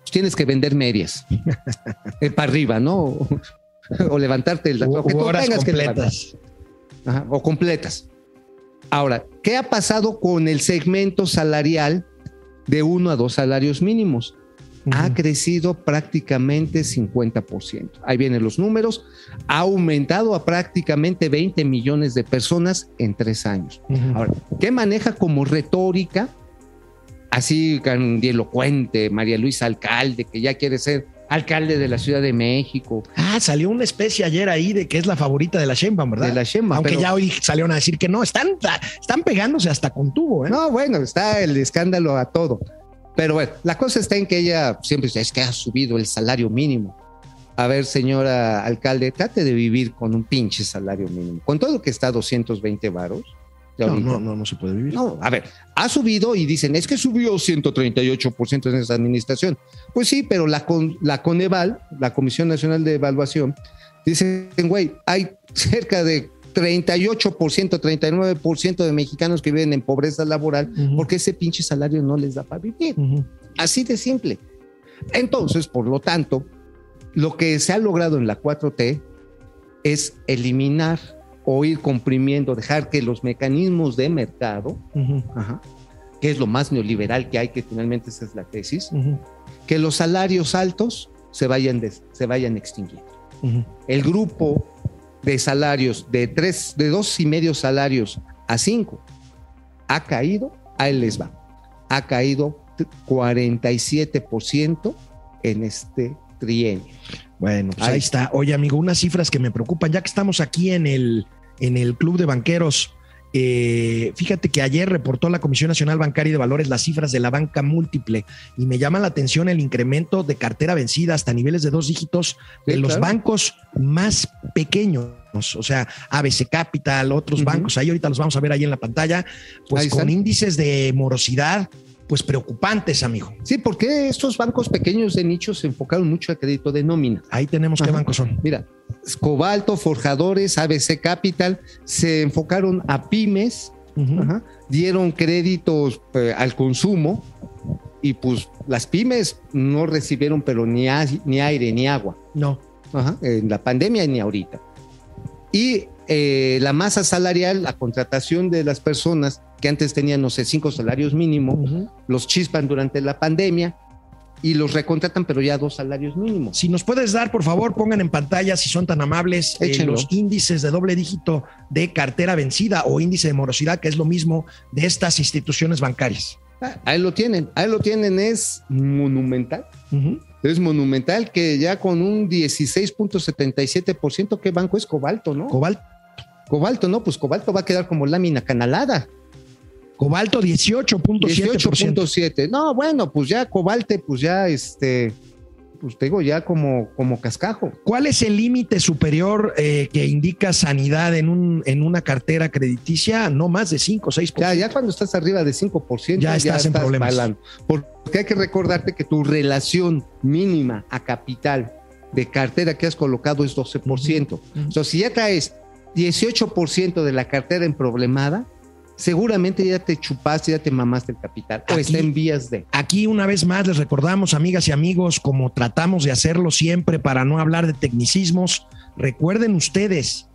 pues tienes que vender medias. Eh, para arriba, ¿no? o levantarte el lo que tú horas tengas que completas. Ajá, o completas. Ahora, ¿qué ha pasado con el segmento salarial de uno a dos salarios mínimos? Ha crecido prácticamente 50%. Ahí vienen los números. Ha aumentado a prácticamente 20 millones de personas en tres años. Ahora, ¿qué maneja como retórica? Así grandilocuente, María Luisa Alcalde, que ya quiere ser alcalde de la Ciudad de México, Ah, salió una especie ayer ahí de que es la favorita de la Sheinbaum, ¿verdad? de la Sheinbaum, Aunque pero- ya hoy salieron a decir que no, están, están pegándose hasta con tubo, ¿eh? No, bueno, está el escándalo a todo. Pero bueno, la cosa está en que ella siempre dice, es que ha subido el salario mínimo. A ver, señora alcalde, trate de vivir con un pinche salario mínimo. Con todo que está a 220 varos. no, no, no, no se puede vivir. No, a ver, ha subido y dicen, es que subió 138% en esa administración. Pues sí, pero la, con, la Coneval, la Comisión Nacional de Evaluación, dicen, güey, hay cerca de 38%, 39% de mexicanos que viven en pobreza laboral porque ese pinche salario no les da para vivir. Así de simple. Entonces, por lo tanto, lo que se ha logrado en la 4T es eliminar o ir comprimiendo, dejar que los mecanismos de mercado, ajá, que es lo más neoliberal que hay, que finalmente esa es la tesis, que los salarios altos se vayan, des- se vayan extinguiendo. El grupo de salarios de tres, de dos y medio salarios a cinco ha caído, ahí les va, ha caído t- 47% en este trienio. Bueno, pues Ahí. ahí está. Oye, amigo, unas cifras que me preocupan, ya que estamos aquí en el, en el Club de Banqueros. Eh, fíjate que ayer reportó la Comisión Nacional Bancaria de Valores las cifras de la banca múltiple y me llama la atención el incremento de cartera vencida hasta niveles de dos dígitos de Sí, los claro. bancos más pequeños, o sea, ABC Capital, otros bancos, ahí ahorita los vamos a ver ahí en la pantalla, pues Ahí con están. índices de morosidad, pues preocupantes, amigo. Sí, porque estos bancos pequeños de nicho se enfocaron mucho a crédito de nómina. Ahí tenemos qué bancos son. Mira, Cobalto, Forjadores, ABC Capital se enfocaron a pymes, ajá, dieron créditos eh, al consumo y pues las pymes no recibieron pero ni, ni aire ni agua. No. Ajá, en la pandemia ni ahorita. Y eh, la masa salarial, la contratación de las personas que antes tenían, no sé, cinco salarios mínimos, los chispan durante la pandemia y los recontratan, pero ya dos salarios mínimos. Si nos puedes dar, por favor, pongan en pantalla, si son tan amables, eh, los índices de doble dígito de cartera vencida o índice de morosidad, que es lo mismo de estas instituciones bancarias. Ah, Ahí lo tienen, ahí lo tienen, es monumental. Es monumental que ya con un 16.77%, ¿qué banco es Cobalto, no? Cobalt- Cobalto, no, pues Cobalto va a quedar como lámina canalada. cobalto 18.7%. 18.7. No, bueno, pues ya Cobalte, pues ya este, pues te digo, ya como, como cascajo. ¿Cuál es el límite superior eh, que indica sanidad en, un, en una cartera crediticia? No más de 5 o 6%. Ya, ya cuando estás arriba de 5%, Ya estás en problemas. Porque hay que recordarte que tu relación mínima a capital de cartera que has colocado es 12%. O sea, si ya traes 18% de la cartera en problemada, seguramente ya te chupaste, ya te mamaste el capital o Aquí- está en vías de. Aquí una vez más les recordamos, amigas y amigos, como tratamos de hacerlo siempre para no hablar de tecnicismos, recuerden ustedes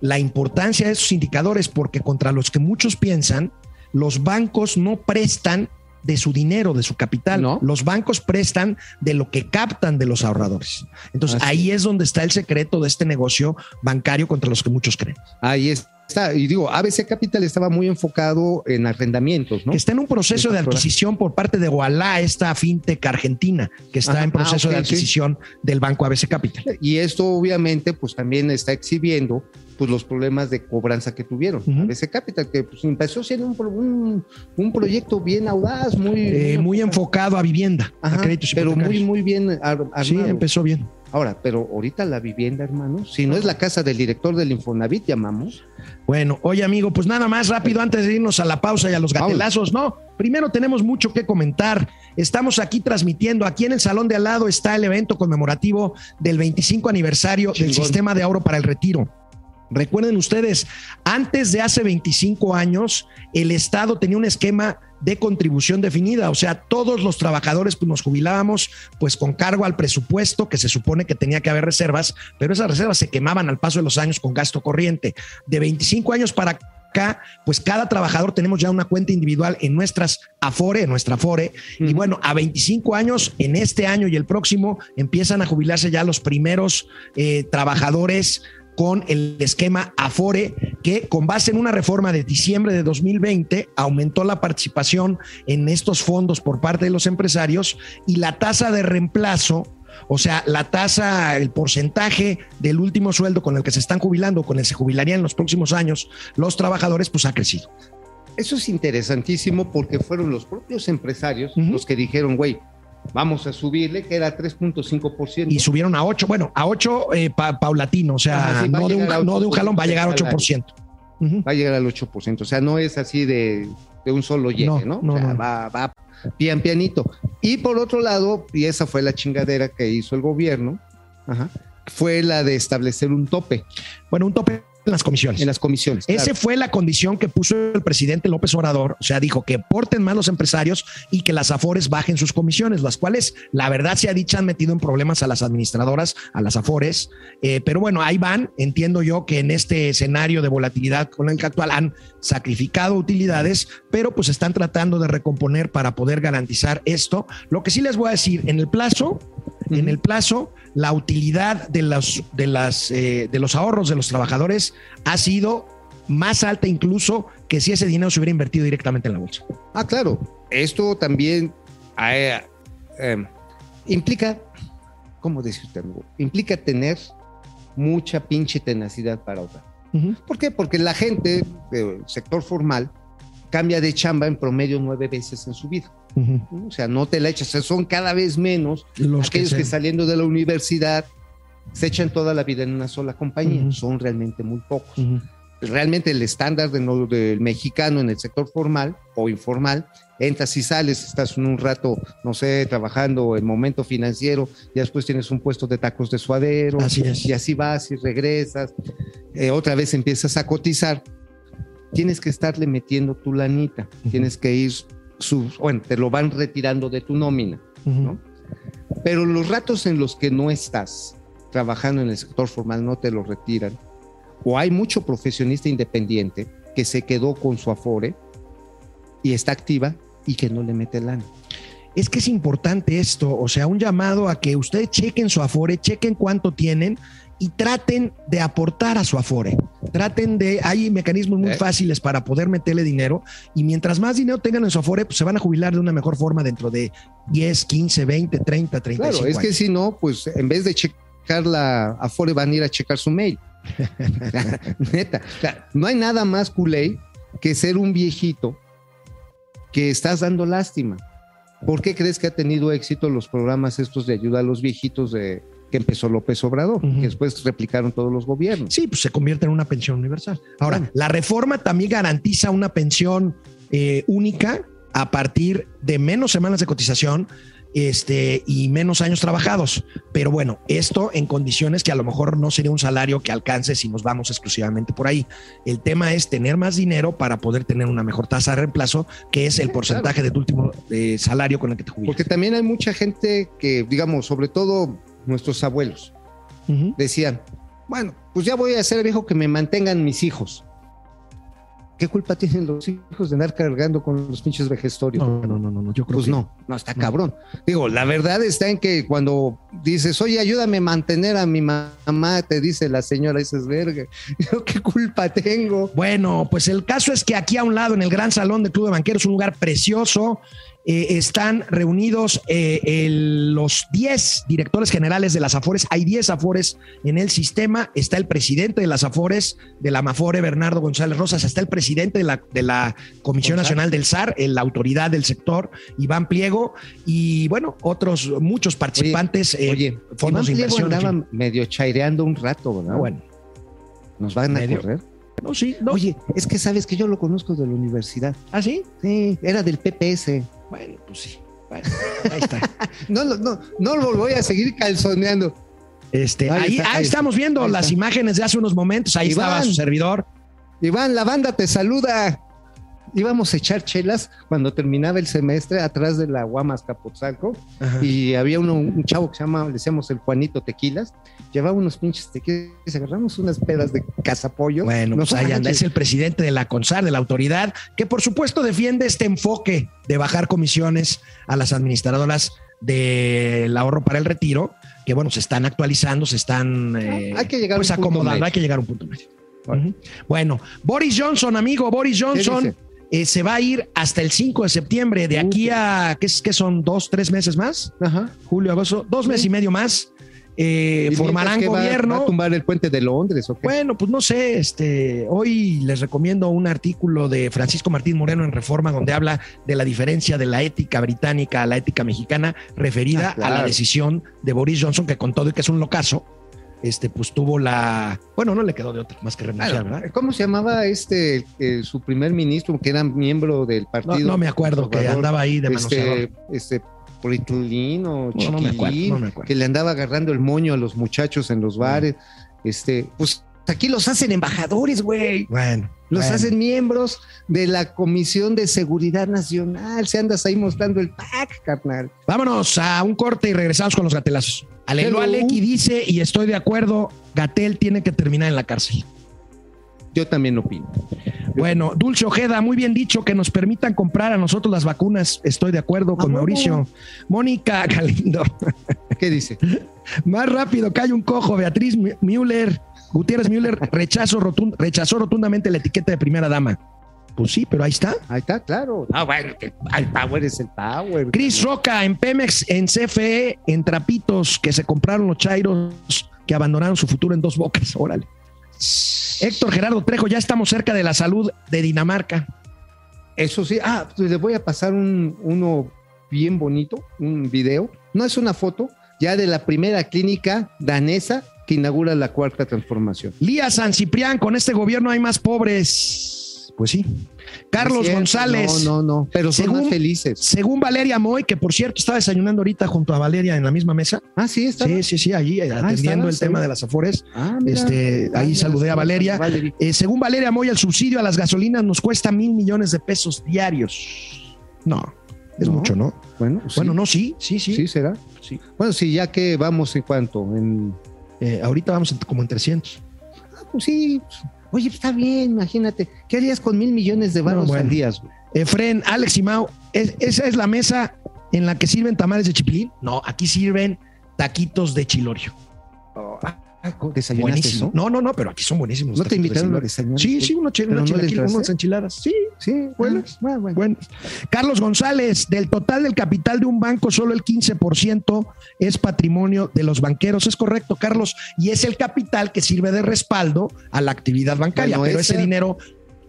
la importancia de esos indicadores porque contra los que muchos piensan, los bancos no prestan de su dinero, de su capital. No. Los bancos prestan de lo que captan de los ahorradores. Entonces Así ahí es donde está el secreto de este negocio bancario contra los que muchos creen. Ahí está. Y digo, ABC Capital estaba muy enfocado en arrendamientos, ¿no? que está en un proceso de adquisición por parte de Walla, esta fintech argentina, que está Ajá, en proceso ah, de sí. adquisición del banco ABC Capital. Y esto obviamente pues también está exhibiendo pues los problemas de cobranza que tuvieron. Ujú. ABC Capital que pues, empezó siendo un, un, un proyecto bien audaz, muy... Eh, muy enfocado a vivienda, a Ajá, créditos pero muy, muy bien ar- armado. Sí, empezó bien. Ahora, pero ahorita la vivienda, hermano, si no es la casa del director del Infonavit, llamamos. Bueno, oye amigo, pues nada más rápido antes de irnos a la pausa y a los gatelazos, no. Primero tenemos mucho que comentar. Estamos aquí transmitiendo, aquí en el salón de al lado está el evento conmemorativo del 25 aniversario del sistema de ahorro para el retiro. Recuerden ustedes, antes de hace 25 años, el Estado tenía un esquema de contribución definida, o sea, todos los trabajadores pues, nos jubilábamos pues con cargo al presupuesto que se supone que tenía que haber reservas, pero esas reservas se quemaban al paso de los años con gasto corriente. De 25 años para acá, pues cada trabajador tenemos ya una cuenta individual en nuestras Afore, en nuestra Afore, y bueno, a 25 años, en este año y el próximo, empiezan a jubilarse ya los primeros eh, trabajadores con el esquema Afore, que con base en una reforma de diciembre de 2020 aumentó la participación en estos fondos por parte de los empresarios y la tasa de reemplazo, o sea, la tasa, el porcentaje del último sueldo con el que se están jubilando, con el que se jubilarían en los próximos años los trabajadores, pues ha crecido. Eso es interesantísimo porque fueron los propios empresarios los que dijeron, güey, vamos a subirle, que era 3.5%. Y subieron a 8, bueno, a 8 eh, pa- paulatino, o sea, Ajá, sí, no, de un, no de un 8% jalón, va a llegar a del 8%. Ujú. va a llegar al 8%. O sea, no es así de, de un solo llegue, No, ¿no? no, O sea. Va, va pian pianito. Y por otro lado, y esa fue la chingadera que hizo el gobierno, ajá, fue la de establecer un tope Bueno, un tope las comisiones. en las comisiones. Claro. fue la condición que puso el presidente López Obrador. O sea, dijo que porten más los empresarios y que las Afores bajen sus comisiones, las cuales, la verdad, se ha dicho, han metido en problemas a las administradoras, a las Afores. Eh, pero bueno, ahí van. Entiendo yo que en este escenario de volatilidad con el que actual han sacrificado utilidades, pero pues están tratando de recomponer para poder garantizar esto. Lo que sí les voy a decir, en el plazo, en el plazo, la utilidad de los, de, las, eh, de los ahorros de los trabajadores ha sido más alta incluso que si ese dinero se hubiera invertido directamente en la bolsa. Ah, claro. Esto también eh, eh, implica, ¿cómo decirte, amigo? Implica tener mucha pinche tenacidad para ahorrar. ¿Por qué? Porque la gente del sector formal cambia de chamba en promedio nueve veces en su vida. ¿No? O sea, no te la echas, o sea, son cada vez menos Los que aquellos que, se- saliendo de la universidad se echan toda la vida en una sola compañía. Son realmente muy pocos. Realmente el estándar de no- del mexicano en el sector formal o informal, entras y sales, estás un rato, no sé, trabajando en momento financiero, y después tienes un puesto de tacos de suadero, Así es. y así vas y regresas, eh, otra vez empiezas a cotizar. Tienes que estarle metiendo tu lanita, tienes que ir, bueno, te lo van retirando de tu nómina. Pero los ratos en los que no estás trabajando en el sector formal no te lo retiran. O hay mucho profesionista independiente que se quedó con su afore y está activa y que no le mete lana. Es que es importante esto, o sea, un llamado a que ustedes chequen su Afore, chequen cuánto tienen y traten de aportar a su Afore. Traten de, hay mecanismos muy fáciles para poder meterle dinero y mientras más dinero tengan en su Afore, pues se van a jubilar de una mejor forma dentro de 10, 15, 20, 30, 35 Claro, es que si no, pues en vez de checar la afore van a ir a checar su mail. Neta, o sea, no hay nada más culé que ser un viejito que estás dando lástima. ¿Por qué crees que ha tenido éxito los programas estos de ayuda a los viejitos de que empezó López Obrador, que después replicaron todos los gobiernos? Sí, pues se convierte en una pensión universal. Ahora, la reforma también garantiza una pensión eh, única a partir de menos semanas de cotización este, y menos años trabajados. Pero bueno, esto en condiciones que a lo mejor no sería un salario que alcance si nos vamos exclusivamente por ahí. El tema es tener más dinero para poder tener una mejor tasa de reemplazo, que es el porcentaje de tu último eh, salario con el que te jubilas. Porque también hay mucha gente que, digamos, sobre todo nuestros abuelos, Ujú. decían, bueno, pues ya voy a ser viejo que me mantengan mis hijos. ¿Qué culpa tienen los hijos de andar cargando con los pinches vejestorios? No, no, no, no, no, yo creo Pues que no, no, está no. cabrón. Digo, la verdad está en que cuando dices, oye, ayúdame a mantener a mi mamá, te dice la señora, dices, verga, yo qué culpa tengo. Bueno, pues el caso es que aquí a un lado, en el Gran Salón del Club de Banqueros, un lugar precioso, eh, están reunidos eh, el- los 10 directores generales de las Afores. Hay 10 Afores en el sistema. Está el presidente de las Afores, de la Amafore, Bernardo González Rosas. Está el presidente de la, de la Comisión González. Nacional del SAR, eh, la autoridad del sector, Iván Pliego. Y bueno, otros muchos participantes. eh, Oye, fondos de Iván Pliego inversión. fin. medio chaireando un rato, ¿verdad? Ah, bueno, Nos van a medio. correr. no, sí, no. Oye, es que sabes que yo lo conozco de la universidad. ¿Ah, sí? Sí, era del PPS. Bueno, pues sí. Bueno, ahí está. No, no, no, no lo voy a seguir calzoneando. Este, Ahí ahí, está, ahí ahí estamos viendo ahí las está. imágenes de hace unos momentos. Ahí Iván. estaba su servidor. Iván, la banda te saluda. Íbamos a echar chelas cuando terminaba el semestre atrás de la Guamas Capotzalco y había uno, un chavo que se llama, le decíamos el Juanito Tequilas, llevaba unos pinches tequilas, agarramos unas pedas de cazapollo. Bueno, No pues ahí anda. Es el presidente de la CONSAR, de la autoridad, que por supuesto defiende este enfoque de bajar comisiones a las administradoras del ahorro para el retiro, que bueno, se están actualizando, se están eh, Hay que llegar pues acomodando, hay que llegar a un punto medio. Bueno, Boris Johnson, amigo, Boris Johnson? Eh, se va a ir hasta el 5 de septiembre, de aquí a, ¿qué, es- qué son? ¿Dos, tres meses más? Ajá. Julio, agosto, dos meses y medio más. eh, ¿Y formarán va- gobierno. Va, a tumbar el puente de Londres? Bueno, pues no sé, este, hoy les recomiendo un artículo de Francisco Martín Moreno en Reforma donde habla de la diferencia de la ética británica a la ética mexicana referida Ah, claro. a la decisión de Boris Johnson que con todo y que es un locazo, este, pues tuvo la, bueno, no le quedó de otra más que renunciar, Claro. ¿verdad? ¿Cómo se llamaba este eh, su primer ministro que era miembro del No, partido? no me acuerdo que andaba ahí de manoseador. este, este Pritulín o No, no me acuerdo, Chiquilín, no me acuerdo. que le andaba agarrando el moño a los muchachos en los bares. Este, pues aquí los hacen embajadores, güey. Bueno, Los bueno. hacen miembros de la Comisión de Seguridad Nacional. Se andas ahí mostrando el pack, carnal. Vámonos a un corte y regresamos con los gatelazos. Alelo. Aleki dice, y estoy de acuerdo, Gatel tiene que terminar en la cárcel. Yo también opino. Bueno, Dulce Ojeda, muy bien dicho, que nos permitan comprar a nosotros las vacunas. Estoy de acuerdo con. Mauricio. Mónica Galindo, ¿Qué dice? más rápido, que hay un cojo. Beatriz Müller, Gutiérrez Müller rechazo rotund- rechazó rotundamente la etiqueta de primera dama. Pues sí, pero ahí está. Ahí está, claro. Ah, bueno, que el power es el power. Cris Roca, en Pemex, en CFE, en Trapitos, que se compraron los chairos que abandonaron su futuro en dos bocas. Órale. Héctor Gerardo Trejo, ya estamos cerca de la salud de Dinamarca. Eso sí, ah, pues le voy a pasar un, uno bien bonito, un video. No es una foto, ya de la primera clínica danesa que inaugura la cuarta transformación. Lía San Ciprián, con este gobierno hay más pobres. Pues sí. Carlos cierto, González. No, no, no, pero son Según- más felices. Según Valeria Moy, que por cierto estaba desayunando ahorita junto a Valeria en la misma mesa. Ah, sí, está. Sí, sí, sí, allí eh, atendiendo el tema de las afores. Ah, mira. Este, ahí Ah, saludé a Valeria. Eh, según Valeria Moy, el subsidio a las gasolinas nos cuesta mil millones de pesos diarios. No, es No. mucho, ¿no? Bueno, sí, Bueno, no, sí, sí, sí. sí será. Sí. Bueno, sí, ya que vamos en cuanto, en Eh, ahorita vamos en- como en 300. Ah, pues sí. Oye, está bien, imagínate. ¿Qué harías con mil millones de baros No, bueno. al día? güey? Efren, Alex y Mau, ¿es- ¿esa es la mesa en la que sirven tamales de chipilín? No, aquí sirven taquitos de chilorio. Ah, ¿Desayunaste Buenísimo. No, no, no, pero aquí son buenísimos. ¿No te invitaron a desayunar? Sí, sí, unos, chil- ¿Pero unos no unas enchiladas. Sí, Sí, Buenas. Ah, bueno. bueno. Carlos González, del total del capital de un banco, solo el 15% es patrimonio de los banqueros. Es correcto, Carlos, y es el capital que sirve de respaldo a la actividad bancaria, Bueno, pero ese- ese dinero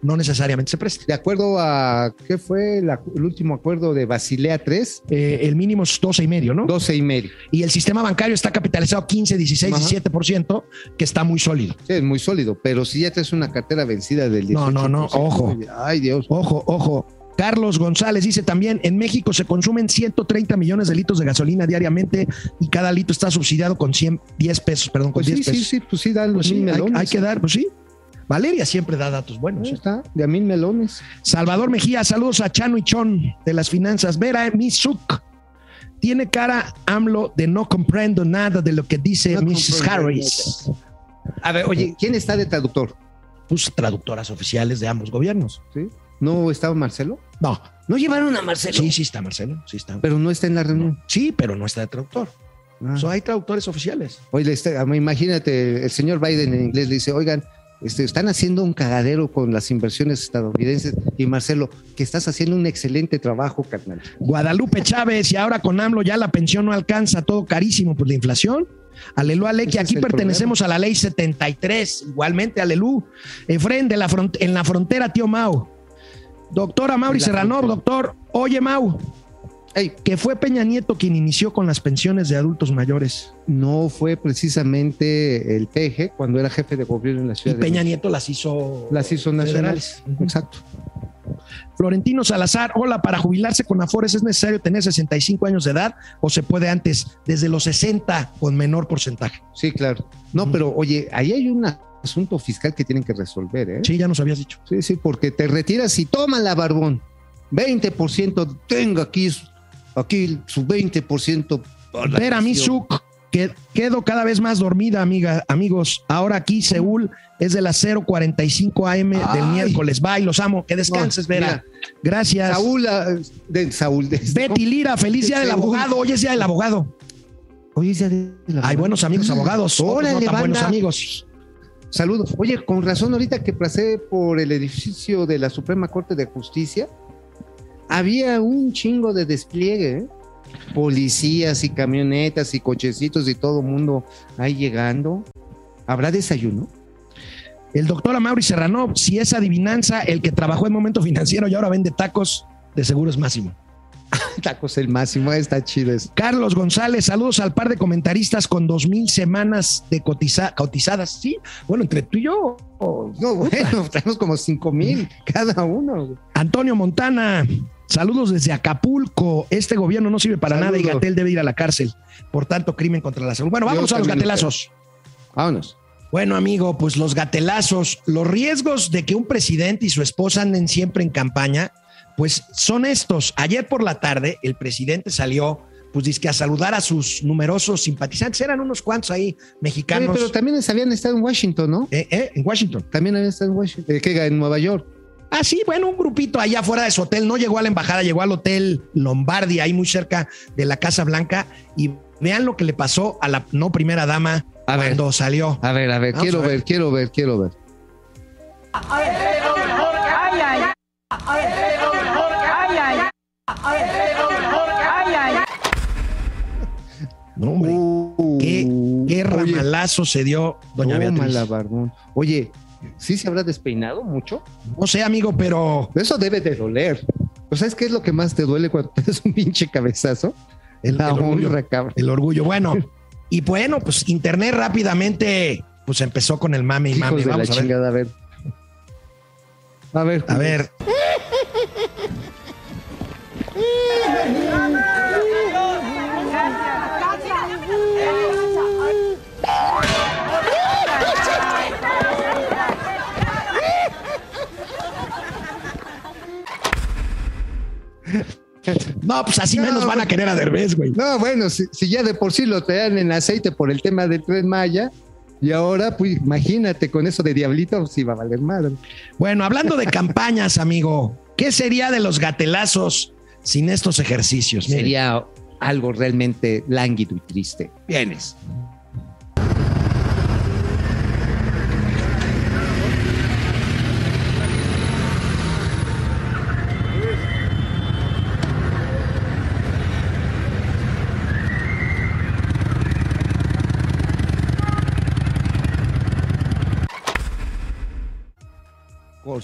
no necesariamente se presta. De acuerdo a, ¿qué fue la- el último acuerdo de Basilea 3? Eh, el mínimo es 12 y medio, ¿no? 12 y medio. Y el sistema bancario está capitalizado 15, 16, Ajá. 17%, que está muy sólido. Sí, es muy sólido, pero si ya traes una cartera vencida del 18%. No, no, no, ojo. Ay, Dios. Ojo, ojo, Carlos González dice también, en México se consumen 130 millones de litros de gasolina diariamente y cada litro está subsidiado con 110 pesos, perdón, con Pues 10 sí, sí, pesos. sí, pues sí, dan Pues los sí, mil hay, hay que dar, pues sí. Valeria siempre da datos buenos. Ahí ¿eh? está, de a mil melones. Salvador Mejía, saludos a Chano y Chon de las finanzas. Vera Misuk. Tiene cara AMLO de no comprendo nada de lo que dice No Mrs. Harris. A ver, oye, ¿quién está de traductor? Pues traductoras oficiales de ambos gobiernos. ¿Sí? ¿No estaba Marcelo? No, ¿No llevaron a Marcelo? sí, sí está Marcelo, sí está. Pero no está en la reunión. Sí, pero no está de traductor. Ah. So, hay traductores oficiales. Oye, este, imagínate, el señor Biden en inglés le dice, oigan, este, están haciendo un cagadero con las inversiones estadounidenses y Marcelo, que estás haciendo un excelente trabajo, carnal. Guadalupe Chávez y ahora con AMLO ya la pensión no alcanza, todo carísimo por la inflación. Alelú Alequi, aquí pertenecemos a la ley 73, igualmente Alelú. Efren de la en la frontera, tío Mau. Doctora Mauri En la Serrano, frontera. doctor, oye Mau, Que fue Peña Nieto quien inició con las pensiones de adultos mayores. no fue precisamente el PG cuando era jefe de gobierno en la Y ciudad de Peña. Nieto las hizo Las hizo nacionales. Exacto. Florentino Salazar, hola, para jubilarse con Afores es necesario tener 65 años de edad o se puede antes, desde los 60 con menor porcentaje. Sí, claro. No, pero oye, ahí hay un asunto fiscal que tienen que resolver, ¿eh? Sí, ya nos habías dicho. Sí, sí, porque te retiras y toma la barbón. 20%, tenga aquí, su- aquí su 20%. por la Vera pensión. Misuk, que quedo cada vez más dormida, amiga, amigos. Ahora aquí Seúl es de las 0:45 AM del miércoles. Bye, los amo. Que descanses, No, Vera. mira, Gracias. Saúl, ah, de Saúl. De, Betty Lira, feliz día del abogado. Hoy es día del abogado. Oye, ya de la- Hay buenos amigos abogados. Órale, no tan buenos amigos. Saludos. Oye, con razón, ahorita que pasé por el edificio de la Suprema Corte de Justicia, había un chingo de despliegue, ¿eh? Policías y camionetas y cochecitos y todo mundo ahí llegando. ¿Habrá desayuno? El doctor Amaury Serrano, si es adivinanza, el que trabajó en Momento Financiero y ahora vende tacos, de seguro es máximo. Tacos el máximo, está chido eso. Carlos González, saludos al par de comentaristas con dos mil semanas de cotiza- cotizadas. Sí, bueno, entre tú y yo. oh, No, bueno, tenemos como cinco mil cada uno. Antonio Montana, saludos desde Acapulco. Este gobierno no sirve para nada y. Gatel debe ir a la cárcel. Por tanto, crimen contra la salud. Bueno, vamos a los gatelazos. Vámonos. Bueno, amigo, pues los gatelazos, los riesgos de que un presidente y su esposa anden siempre en campaña, pues son estos. Ayer por la tarde, el presidente salió, pues dizque a saludar a sus numerosos simpatizantes. Eran unos cuantos ahí Oye, mexicanos pero también habían estado en Washington, ¿no? eh, eh, en Washington. También habían estado en Washington. Eh, ¿qué? En Nueva York. Ah, sí, bueno, un grupito allá afuera de su hotel. No llegó a la embajada, llegó al hotel Lombardi, ahí muy cerca de la Casa Blanca. Y vean lo que le pasó a la no primera dama A ver. cuando salió. A ver, a ver, Vamos quiero a ver. ver. quiero ver, quiero ver. No, hombre. Uh, qué, qué oye, ramalazo se dio doña Beatriz. Oye, ¿sí se habrá despeinado mucho? No sé, amigo, pero Eso debe de doler. O sea, ¿qué es lo que más te duele cuando te das un pinche cabezazo? el, La el orgullo, cabrón. el orgullo. Bueno, y bueno, pues Internet rápidamente pues empezó con el mame y Hijos mame. de la a ver. chingada, a ver. A ver. A ver. No, pues así No, menos van a querer a Derbez, güey. No, bueno, si, si ya de por sí lo traían en aceite por el tema del tren Maya, y ahora, pues imagínate con eso de Diablito, si va a valer madre. Bueno, hablando de campañas, amigo, ¿qué sería de los gatelazos sin estos ejercicios? Sería algo realmente lánguido y triste. Vienes.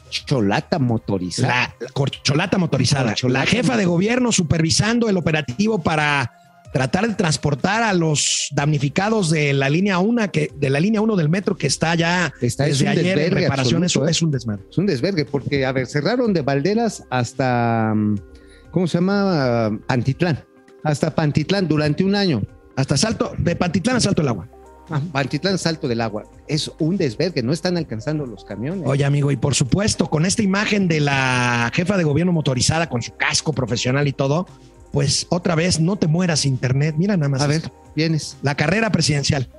Corcholata motorizada. la, la corcholata motorizada. Corcholata la jefa de gobierno supervisando el operativo para tratar de transportar a los damnificados de la línea 1 que de la línea 1 del metro que está ya Está- es desde ayer en reparación absoluto, es, ¿eh? es un desmadre. Es un desvergue, porque, a ver, cerraron de Valderas hasta, mm, ¿cómo se llama? Pantitlán. Hasta Pantitlán durante un año. Hasta Salto, de Pantitlán a Salto del Agua. Ah, Pantitlán, salto del agua. Es un desvergue, no están alcanzando los camiones. Oye, amigo, y por supuesto, con esta imagen de la jefa de gobierno motorizada con su casco profesional y todo, pues otra vez no te mueras internet. Mira nada más. a ver, esto. vienes. La carrera presidencial.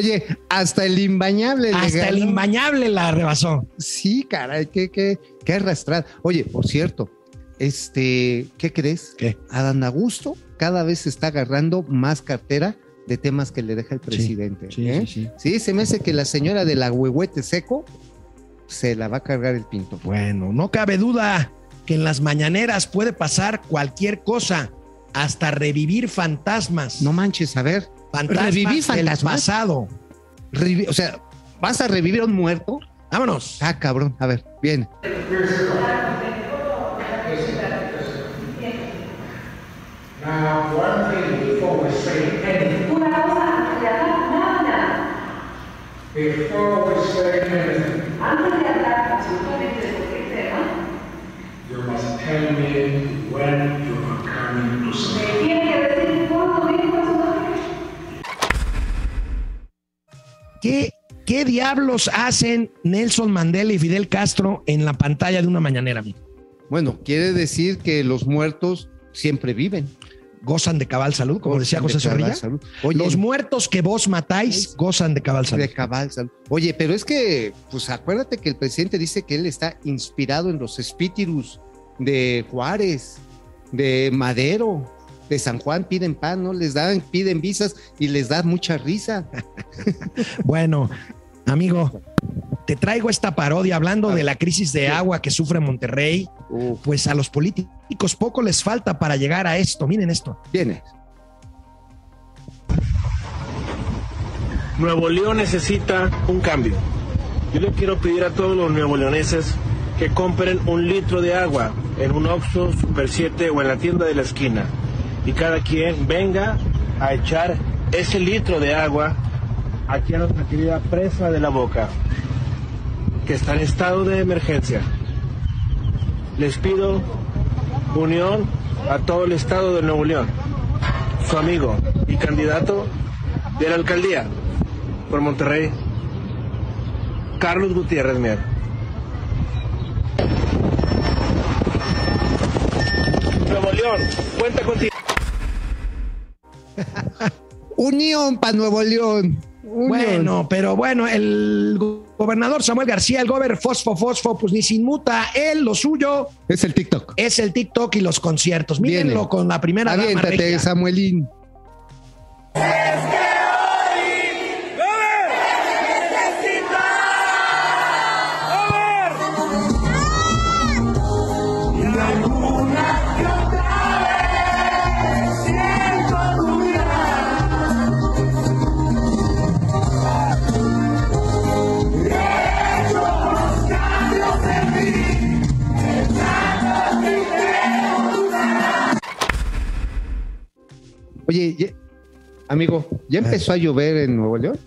Oye, hasta el imbañable. le Hasta el imbañable la rebasó. Sí, caray, qué, qué, qué arrastrada. Oye, por cierto, este, ¿qué crees? ¿Qué? Adán Augusto cada vez está agarrando más cartera de temas que le deja el presidente. ¿eh? sí. Sí, se me hace que la señora del agüehuete seco se la va a cargar el pinto. Bueno, no cabe duda que en las mañaneras puede pasar cualquier cosa, hasta revivir fantasmas. No manches, a ver. Fantasmas ¿revivir del fantasmas? pasado. revi- o sea, ¿vas a revivir a un muerto? Vámonos. Ah, cabrón. A ver, bien. Now, one thing before ¿Qué, ¿Qué diablos hacen Nelson Mandela y Fidel Castro en la pantalla de una mañanera? amigo? Bueno, quiere decir que los muertos siempre viven. Gozan de cabal salud, como decía José De cabal Zorrilla. salud. Oye, Los muertos que vos matáis gozan de cabal salud. de cabal salud. Oye, pero es que, pues acuérdate que el presidente dice que él está inspirado en los espíritus de Juárez, de Madero, de San Juan, piden pan, ¿no? Les dan, piden visas y les da mucha risa. Bueno, amigo, te traigo esta parodia hablando de la crisis de agua que sufre Monterrey. Pues a los políticos poco les falta para llegar a esto. Miren esto. Viene. Nuevo León necesita un cambio. Yo le quiero pedir a todos los nuevo leoneses que compren un litro de agua en un Oxxo, Super 7 o en la tienda de la esquina. Y cada quien venga a echar ese litro de agua aquí a nuestra querida presa de la boca, que está en estado de emergencia. Les pido unión a todo el estado de Nuevo León. Su amigo y candidato de la alcaldía por Monterrey, Carlos Gutiérrez Mier. Nuevo León, cuenta contigo. Unión para Nuevo León. Bueno, pero bueno, el go- gobernador Samuel García, el gober Fosfo Fosfo, pues ni se inmuta. Él, lo suyo Es el TikTok. es el TikTok y los conciertos. Mírenlo Viene. con la primera dama Aviéntate, regia. Samuelín. Oye, ya- amigo, ¿ya empezó a llover en Nuevo León?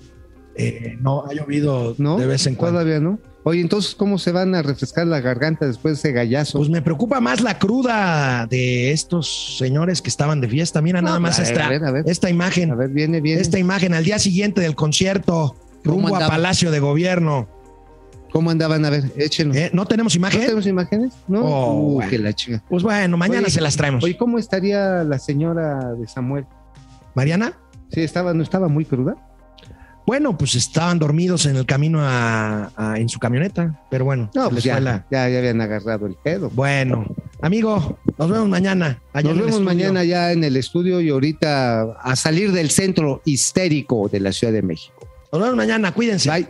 Eh, no, ha llovido ¿No? de vez en cuando. Todavía no. Oye, entonces, ¿cómo se van a refrescar la garganta después de ese gallazo? Pues me preocupa más la cruda de estos señores que estaban de fiesta. Mira No, nada más ver, esta, a ver, a ver. esta imagen. a ver, viene, viene. Esta imagen al día siguiente del concierto, ¿Cómo rumbo a? Palacio de Gobierno. ¿Cómo andaban? A ver, échenos. ¿Eh? ¿No tenemos ¿No imagen? tenemos imágenes? No. Oh, Uh, bueno. que la chica. Pues bueno, mañana Oye, se las traemos. Oye, ¿cómo estaría la señora de Samuel? Mariana, Sí, estaba, no estaba muy cruda. bueno, pues estaban dormidos en el camino a, a- en su camioneta, pero bueno, No, pues ya, la- ya, ya habían agarrado el pedo. Bueno, amigo, nos vemos mañana. allá Nos vemos mañana ya en el estudio y ahorita a salir del centro histérico de la Ciudad de México. Nos vemos mañana. Cuídense. Bye.